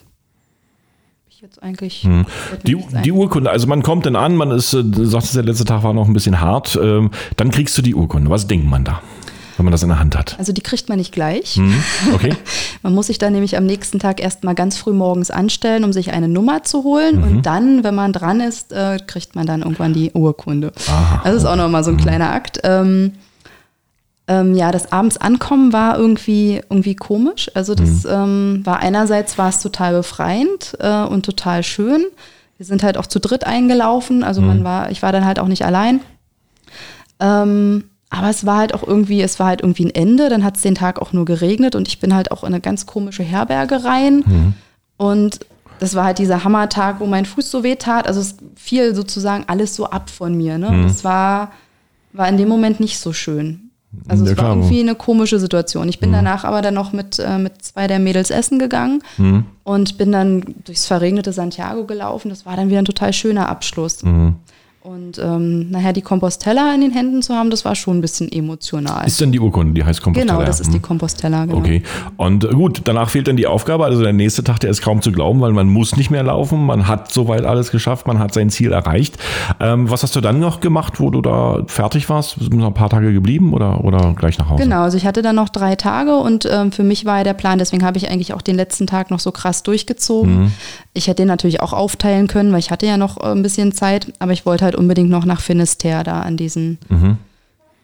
ich jetzt eigentlich. Hm. Die, die Urkunde, also man kommt dann an, man ist, äh, du sagtest, der letzte Tag war noch ein bisschen hart, ähm, dann kriegst du die Urkunde. Was denkt man da, wenn man das in der Hand hat? also die kriegt man nicht gleich. Hm, Okay. Man muss sich dann nämlich am nächsten Tag erstmal ganz früh morgens anstellen, um sich eine Nummer zu holen. Mhm. Und dann, wenn man dran ist, äh, kriegt man dann irgendwann die Urkunde. Aha. Das ist auch nochmal so ein kleiner Akt. Ähm, ähm, ja, das abends ankommen war irgendwie, irgendwie komisch. Also das ähm, war einerseits war es total befreiend äh, und total schön. Wir sind halt auch zu dritt eingelaufen. Also man war, ich war dann halt auch nicht allein. Ähm, aber es war halt auch irgendwie, es war halt irgendwie ein Ende. Dann hat es den Tag auch nur geregnet und ich bin halt auch in eine ganz komische Herberge rein. Und das war halt dieser Hammertag, wo mein Fuß so weh tat. Also es fiel sozusagen alles so ab von mir. Ne? Das war, war in dem Moment nicht so schön. Also Ja, es war irgendwie eine komische Situation. Ich bin danach aber dann noch mit, äh, mit zwei der Mädels essen gegangen und bin dann durchs verregnete Santiago gelaufen. Das war dann wieder ein total schöner Abschluss. Und ähm, nachher die Compostella in den Händen zu haben, das war schon ein bisschen emotional. Ist denn die Urkunde, die heißt Compostela? genau, das ist die Hm. Compostella. Genau. Okay. Und äh, gut, danach fehlt dann die Aufgabe. Also der nächste Tag, der ist kaum zu glauben, weil man muss nicht mehr laufen. Man hat soweit alles geschafft. Man hat sein Ziel erreicht. Ähm, was hast du dann noch gemacht, wo du da fertig warst? Sind noch ein paar Tage geblieben oder, oder gleich nach Hause? Genau, also ich hatte dann noch drei Tage und ähm, für mich war ja der Plan, deswegen habe ich eigentlich auch den letzten Tag noch so krass durchgezogen. Mhm. Ich hätte den natürlich auch aufteilen können, weil ich hatte ja noch äh, ein bisschen Zeit, aber ich wollte halt unbedingt noch nach Finisterre da an diesen,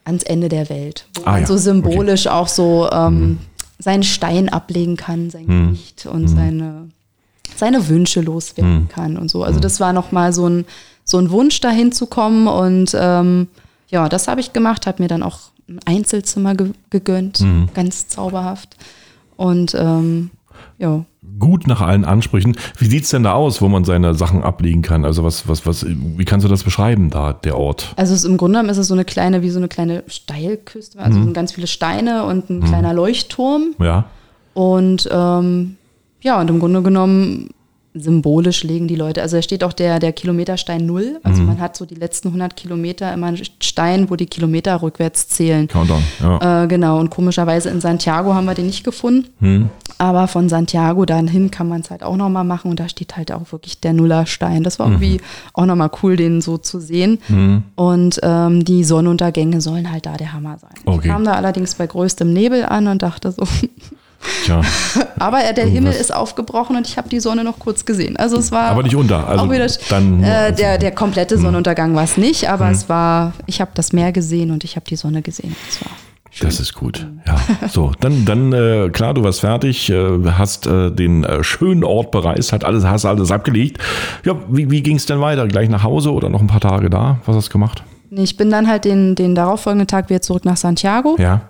ans Ende der Welt, wo Mhm. Ah, man ja, so symbolisch auch so ähm, seinen Stein ablegen kann, sein Mhm. Gewicht und seine, seine Wünsche loswerden Mhm. kann und so. Also das war nochmal so ein, so ein Wunsch, dahin zu kommen und ähm, ja, das habe ich gemacht, habe mir dann auch ein Einzelzimmer ge gegönnt, Mhm. ganz zauberhaft. Und ähm, ja, Gut nach allen Ansprüchen. Wie sieht's denn da aus, wo man seine Sachen ablegen kann? Also was, was, was, wie kannst du das beschreiben, da, der Ort? also es, im Grunde genommen ist es so eine kleine, wie so eine kleine Steilküste, also Mhm. sind ganz viele Steine und ein kleiner Leuchtturm. Ja. Und ähm, ja, und im Grunde genommen symbolisch legen die Leute, also da steht auch der, der Kilometerstein Null. Also Mhm. man hat so die letzten 100 Kilometer immer einen Stein, wo die Kilometer rückwärts zählen. Countdown. Ja. Äh, genau, und komischerweise in Santiago haben wir den nicht gefunden. Hm. Aber von Santiago dann hin kann man es halt auch nochmal machen und da steht halt auch wirklich der Nullerstein. Das war Mhm. irgendwie auch nochmal cool, den so zu sehen. Und ähm, die Sonnenuntergänge sollen halt da der Hammer sein. Okay. Ich kam da allerdings bei größtem Nebel an und dachte so, Tja. aber der Himmel ist aufgebrochen und ich habe die Sonne noch kurz gesehen. Also es war Aber nicht unter. Also auch wieder, dann äh, der, der komplette Sonnenuntergang war es nicht, aber es war, ich habe das Meer gesehen und ich habe die Sonne gesehen. Das war Das ist gut. Ja. So, dann, dann äh, klar, du warst fertig, äh, hast äh, den äh, schönen Ort bereist, hat alles, hast alles abgelegt. Ja, wie, wie ging es denn weiter? Gleich nach Hause oder noch ein paar Tage da? Was hast du gemacht? Ich bin dann halt den, den darauffolgenden Tag wieder zurück nach Santiago. Ja.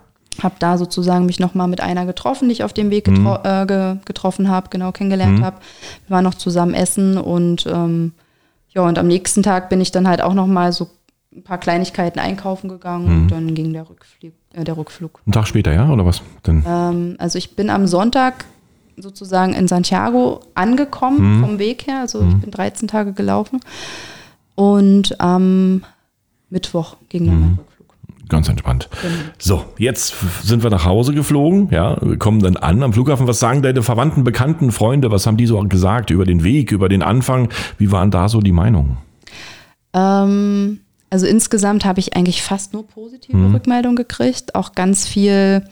Habe da sozusagen mich nochmal mit einer getroffen, die ich auf dem Weg getro äh, ge getroffen habe, genau kennengelernt habe. Wir waren noch zusammen essen und ähm, ja, und am nächsten Tag bin ich dann halt auch nochmal so ein paar Kleinigkeiten einkaufen gegangen und dann ging der, Rückflug, äh, der Rückflug. Einen Tag später, ja, oder was? Denn, Ähm, also ich bin am Sonntag sozusagen in Santiago angekommen vom Weg her. Also ich bin 13 Tage gelaufen. Und am Mittwoch ging dann mein Rückflug. Ganz entspannt. Genau. So, jetzt sind wir nach Hause geflogen, ja, wir kommen dann an am Flughafen. Was sagen deine Verwandten, Bekannten, Freunde? Was haben die so gesagt über den Weg, über den Anfang? Wie waren da so die Meinungen? Ähm, also insgesamt habe ich eigentlich fast nur positive Rückmeldungen gekriegt. Auch ganz viel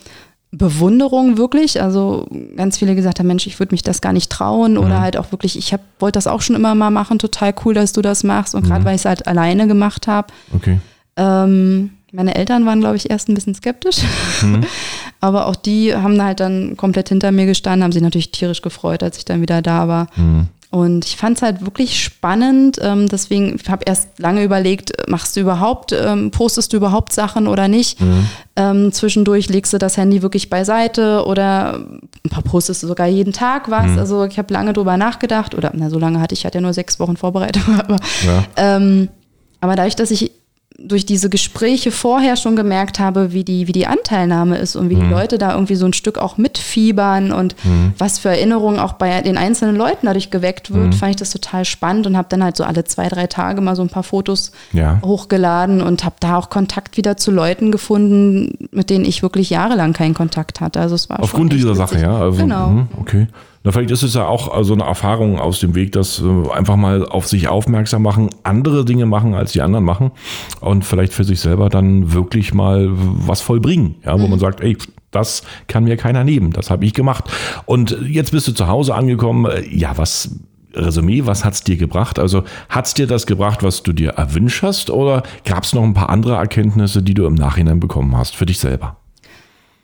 Bewunderung wirklich. Also ganz viele gesagt haben, Mensch, ich würde mich das gar nicht trauen. Oder halt auch wirklich, ich wollte das auch schon immer mal machen. Total cool, dass du das machst. Und gerade weil ich es halt alleine gemacht habe. Okay. Ähm, meine Eltern waren, glaube ich, erst ein bisschen skeptisch. Aber auch die haben halt dann komplett hinter mir gestanden, haben sich natürlich tierisch gefreut, als ich dann wieder da war. Und ich fand es halt wirklich spannend. Ähm, deswegen habe erst lange überlegt, machst du überhaupt, ähm, postest du überhaupt Sachen oder nicht? Ähm, zwischendurch legst du das Handy wirklich beiseite oder ein paar postest du sogar jeden Tag was. Also ich habe lange drüber nachgedacht oder na, so lange hatte ich, hatte ja nur sechs Wochen Vorbereitung, aber Ja. ähm, aber dadurch, dass ich durch diese Gespräche vorher schon gemerkt habe, wie die, wie die Anteilnahme ist und wie die Leute da irgendwie so ein Stück auch mitfiebern und was für Erinnerungen auch bei den einzelnen Leuten dadurch geweckt wird, fand ich das total spannend und habe dann halt so alle zwei, drei Tage mal so ein paar Fotos Ja. hochgeladen und habe da auch Kontakt wieder zu Leuten gefunden, mit denen ich wirklich jahrelang keinen Kontakt hatte. Also es war Aufgrund dieser witzig. Sache, ja. Also, genau. mhm, okay. Na, vielleicht ist es ja auch so eine Erfahrung aus dem Weg, dass äh, einfach mal auf sich aufmerksam machen, andere Dinge machen, als die anderen machen und vielleicht für sich selber dann wirklich mal was vollbringen, ja, wo man sagt, ey, das kann mir keiner nehmen, das habe ich gemacht. Und jetzt bist du zu Hause angekommen. Äh, Ja, was Resümee, was hat's dir gebracht? Also hat's dir das gebracht, was du dir erwünscht hast, oder gab es noch ein paar andere Erkenntnisse, die du im Nachhinein bekommen hast für dich selber?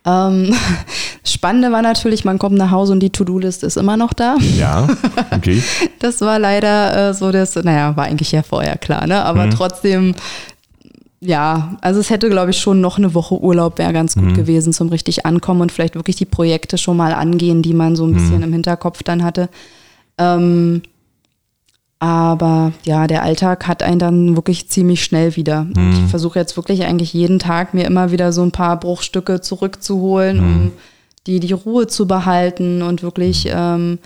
Ähm, Spannende war natürlich, man kommt nach Hause und die To-Do-List ist immer noch da. Ja, okay. Das war leider äh, so, das, naja, war eigentlich ja vorher klar, ne? Aber trotzdem, ja, also es hätte, glaube ich, schon noch eine Woche Urlaub wäre ganz gut gewesen zum richtig ankommen und vielleicht wirklich die Projekte schon mal angehen, die man so ein bisschen im Hinterkopf dann hatte. Ähm, aber ja, der Alltag hat einen dann wirklich ziemlich schnell wieder. Und Ich versuche jetzt wirklich eigentlich jeden Tag mir immer wieder so ein paar Bruchstücke zurückzuholen, um die, die Ruhe zu behalten und wirklich ähm,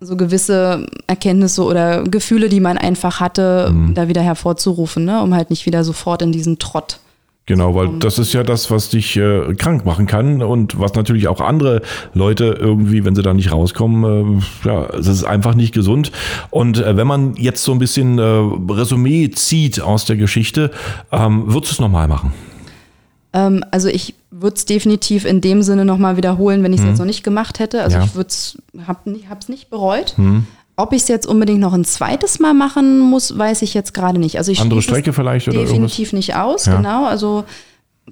so gewisse Erkenntnisse oder Gefühle, die man einfach hatte, da wieder hervorzurufen, ne? um halt nicht wieder sofort in diesen Trott. Genau, weil das ist ja das, was dich äh, krank machen kann und was natürlich auch andere Leute irgendwie, wenn sie da nicht rauskommen, äh, ja, es ist einfach nicht gesund. Und äh, wenn man jetzt so ein bisschen äh, Resümee zieht aus der Geschichte, ähm, würdest du es nochmal machen? Ähm, also ich würde es definitiv in dem Sinne nochmal wiederholen, wenn ich es jetzt noch nicht gemacht hätte. Also Ja. ich würde es, habe es nicht bereut. Ob ich es jetzt unbedingt noch ein zweites Mal machen muss, weiß ich jetzt gerade nicht. Also ich Andere Strecke vielleicht oder definitiv nicht aus, Ja. genau. Also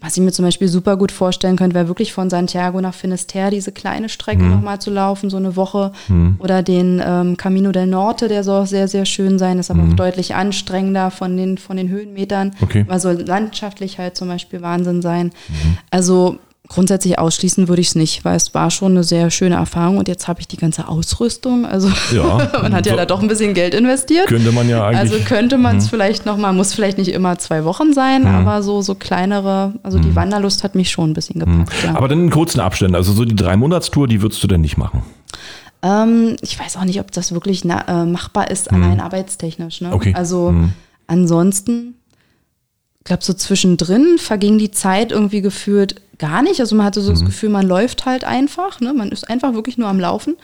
was ich mir zum Beispiel super gut vorstellen könnte, wäre wirklich von Santiago nach Finisterre diese kleine Strecke Mhm. nochmal zu laufen, so eine Woche. Oder den ähm, Camino del Norte, der soll auch sehr, sehr schön sein, ist aber auch deutlich anstrengender von den, von den Höhenmetern. Mhm. Okay. Aber soll landschaftlich halt zum Beispiel Wahnsinn sein. Also grundsätzlich ausschließen würde ich es nicht, weil es war schon eine sehr schöne Erfahrung und jetzt habe ich die ganze Ausrüstung. Also Ja. man hat ja So- da doch ein bisschen Geld investiert. Könnte man ja eigentlich. Mhm. Also könnte man es vielleicht noch mal, muss vielleicht nicht immer zwei Wochen sein, aber so, so kleinere, also die Wanderlust hat mich schon ein bisschen gepackt. Ja. Mhm. aber dann in kurzen Abständen, also so die Drei-Monatstour, die würdest du denn nicht machen? Ähm, ich weiß auch nicht, ob das wirklich na, äh, machbar ist, allein arbeitstechnisch. Ne? Mhm. Okay. Also ansonsten, glaube, so zwischendrin verging die Zeit irgendwie gefühlt gar nicht. Also man hatte so Mhm. das Gefühl, man läuft halt einfach. Ne? Man ist einfach wirklich nur am Laufen.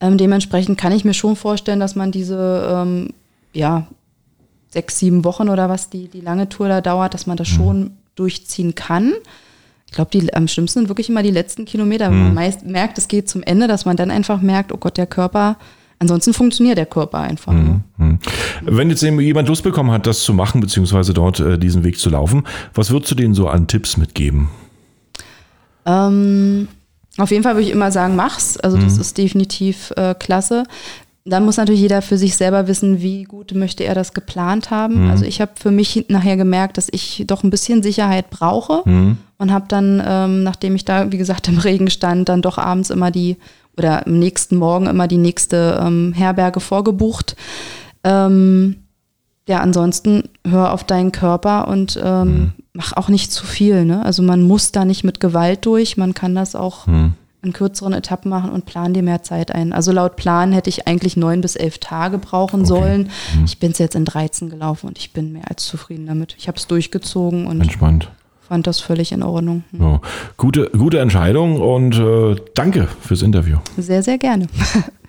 Ähm, dementsprechend kann ich mir schon vorstellen, dass man diese, ähm, ja, sechs, sieben Wochen oder was die, die lange Tour da dauert, dass man das schon durchziehen kann. Ich glaube, die am schlimmsten sind wirklich immer die letzten Kilometer, wenn man meist merkt, es geht zum Ende, dass man dann einfach merkt, oh Gott, der Körper, ansonsten funktioniert der Körper einfach. Ne? Wenn jetzt jemand Lust bekommen hat, das zu machen, beziehungsweise dort äh, diesen Weg zu laufen, was würdest du denen so an Tipps mitgeben? Ähm, auf jeden Fall würde ich immer sagen, mach's. Also das ist definitiv äh, klasse. dann muss natürlich jeder für sich selber wissen, wie gut möchte er das geplant haben. Mhm. Also ich habe für mich nachher gemerkt, dass ich doch ein bisschen Sicherheit brauche mhm. und habe dann, ähm, nachdem ich da, wie gesagt, im Regen stand, dann doch abends immer die oder am nächsten Morgen immer die nächste ähm, Herberge vorgebucht. Ähm, ja, ansonsten hör auf deinen Körper und ähm, mhm. mach auch nicht zu viel. Ne? Also man muss da nicht mit Gewalt durch, man kann das auch mhm in kürzeren Etappen machen und plan dir mehr Zeit ein. Also laut Plan hätte ich eigentlich neun bis elf Tage brauchen okay. sollen. Mhm. Ich bin es jetzt in 13 gelaufen und ich bin mehr als zufrieden damit. Ich habe es durchgezogen und Entspannt. Fand das völlig in Ordnung. Mhm. Ja. Gute, gute Entscheidung und äh, danke fürs Interview. Sehr, sehr gerne.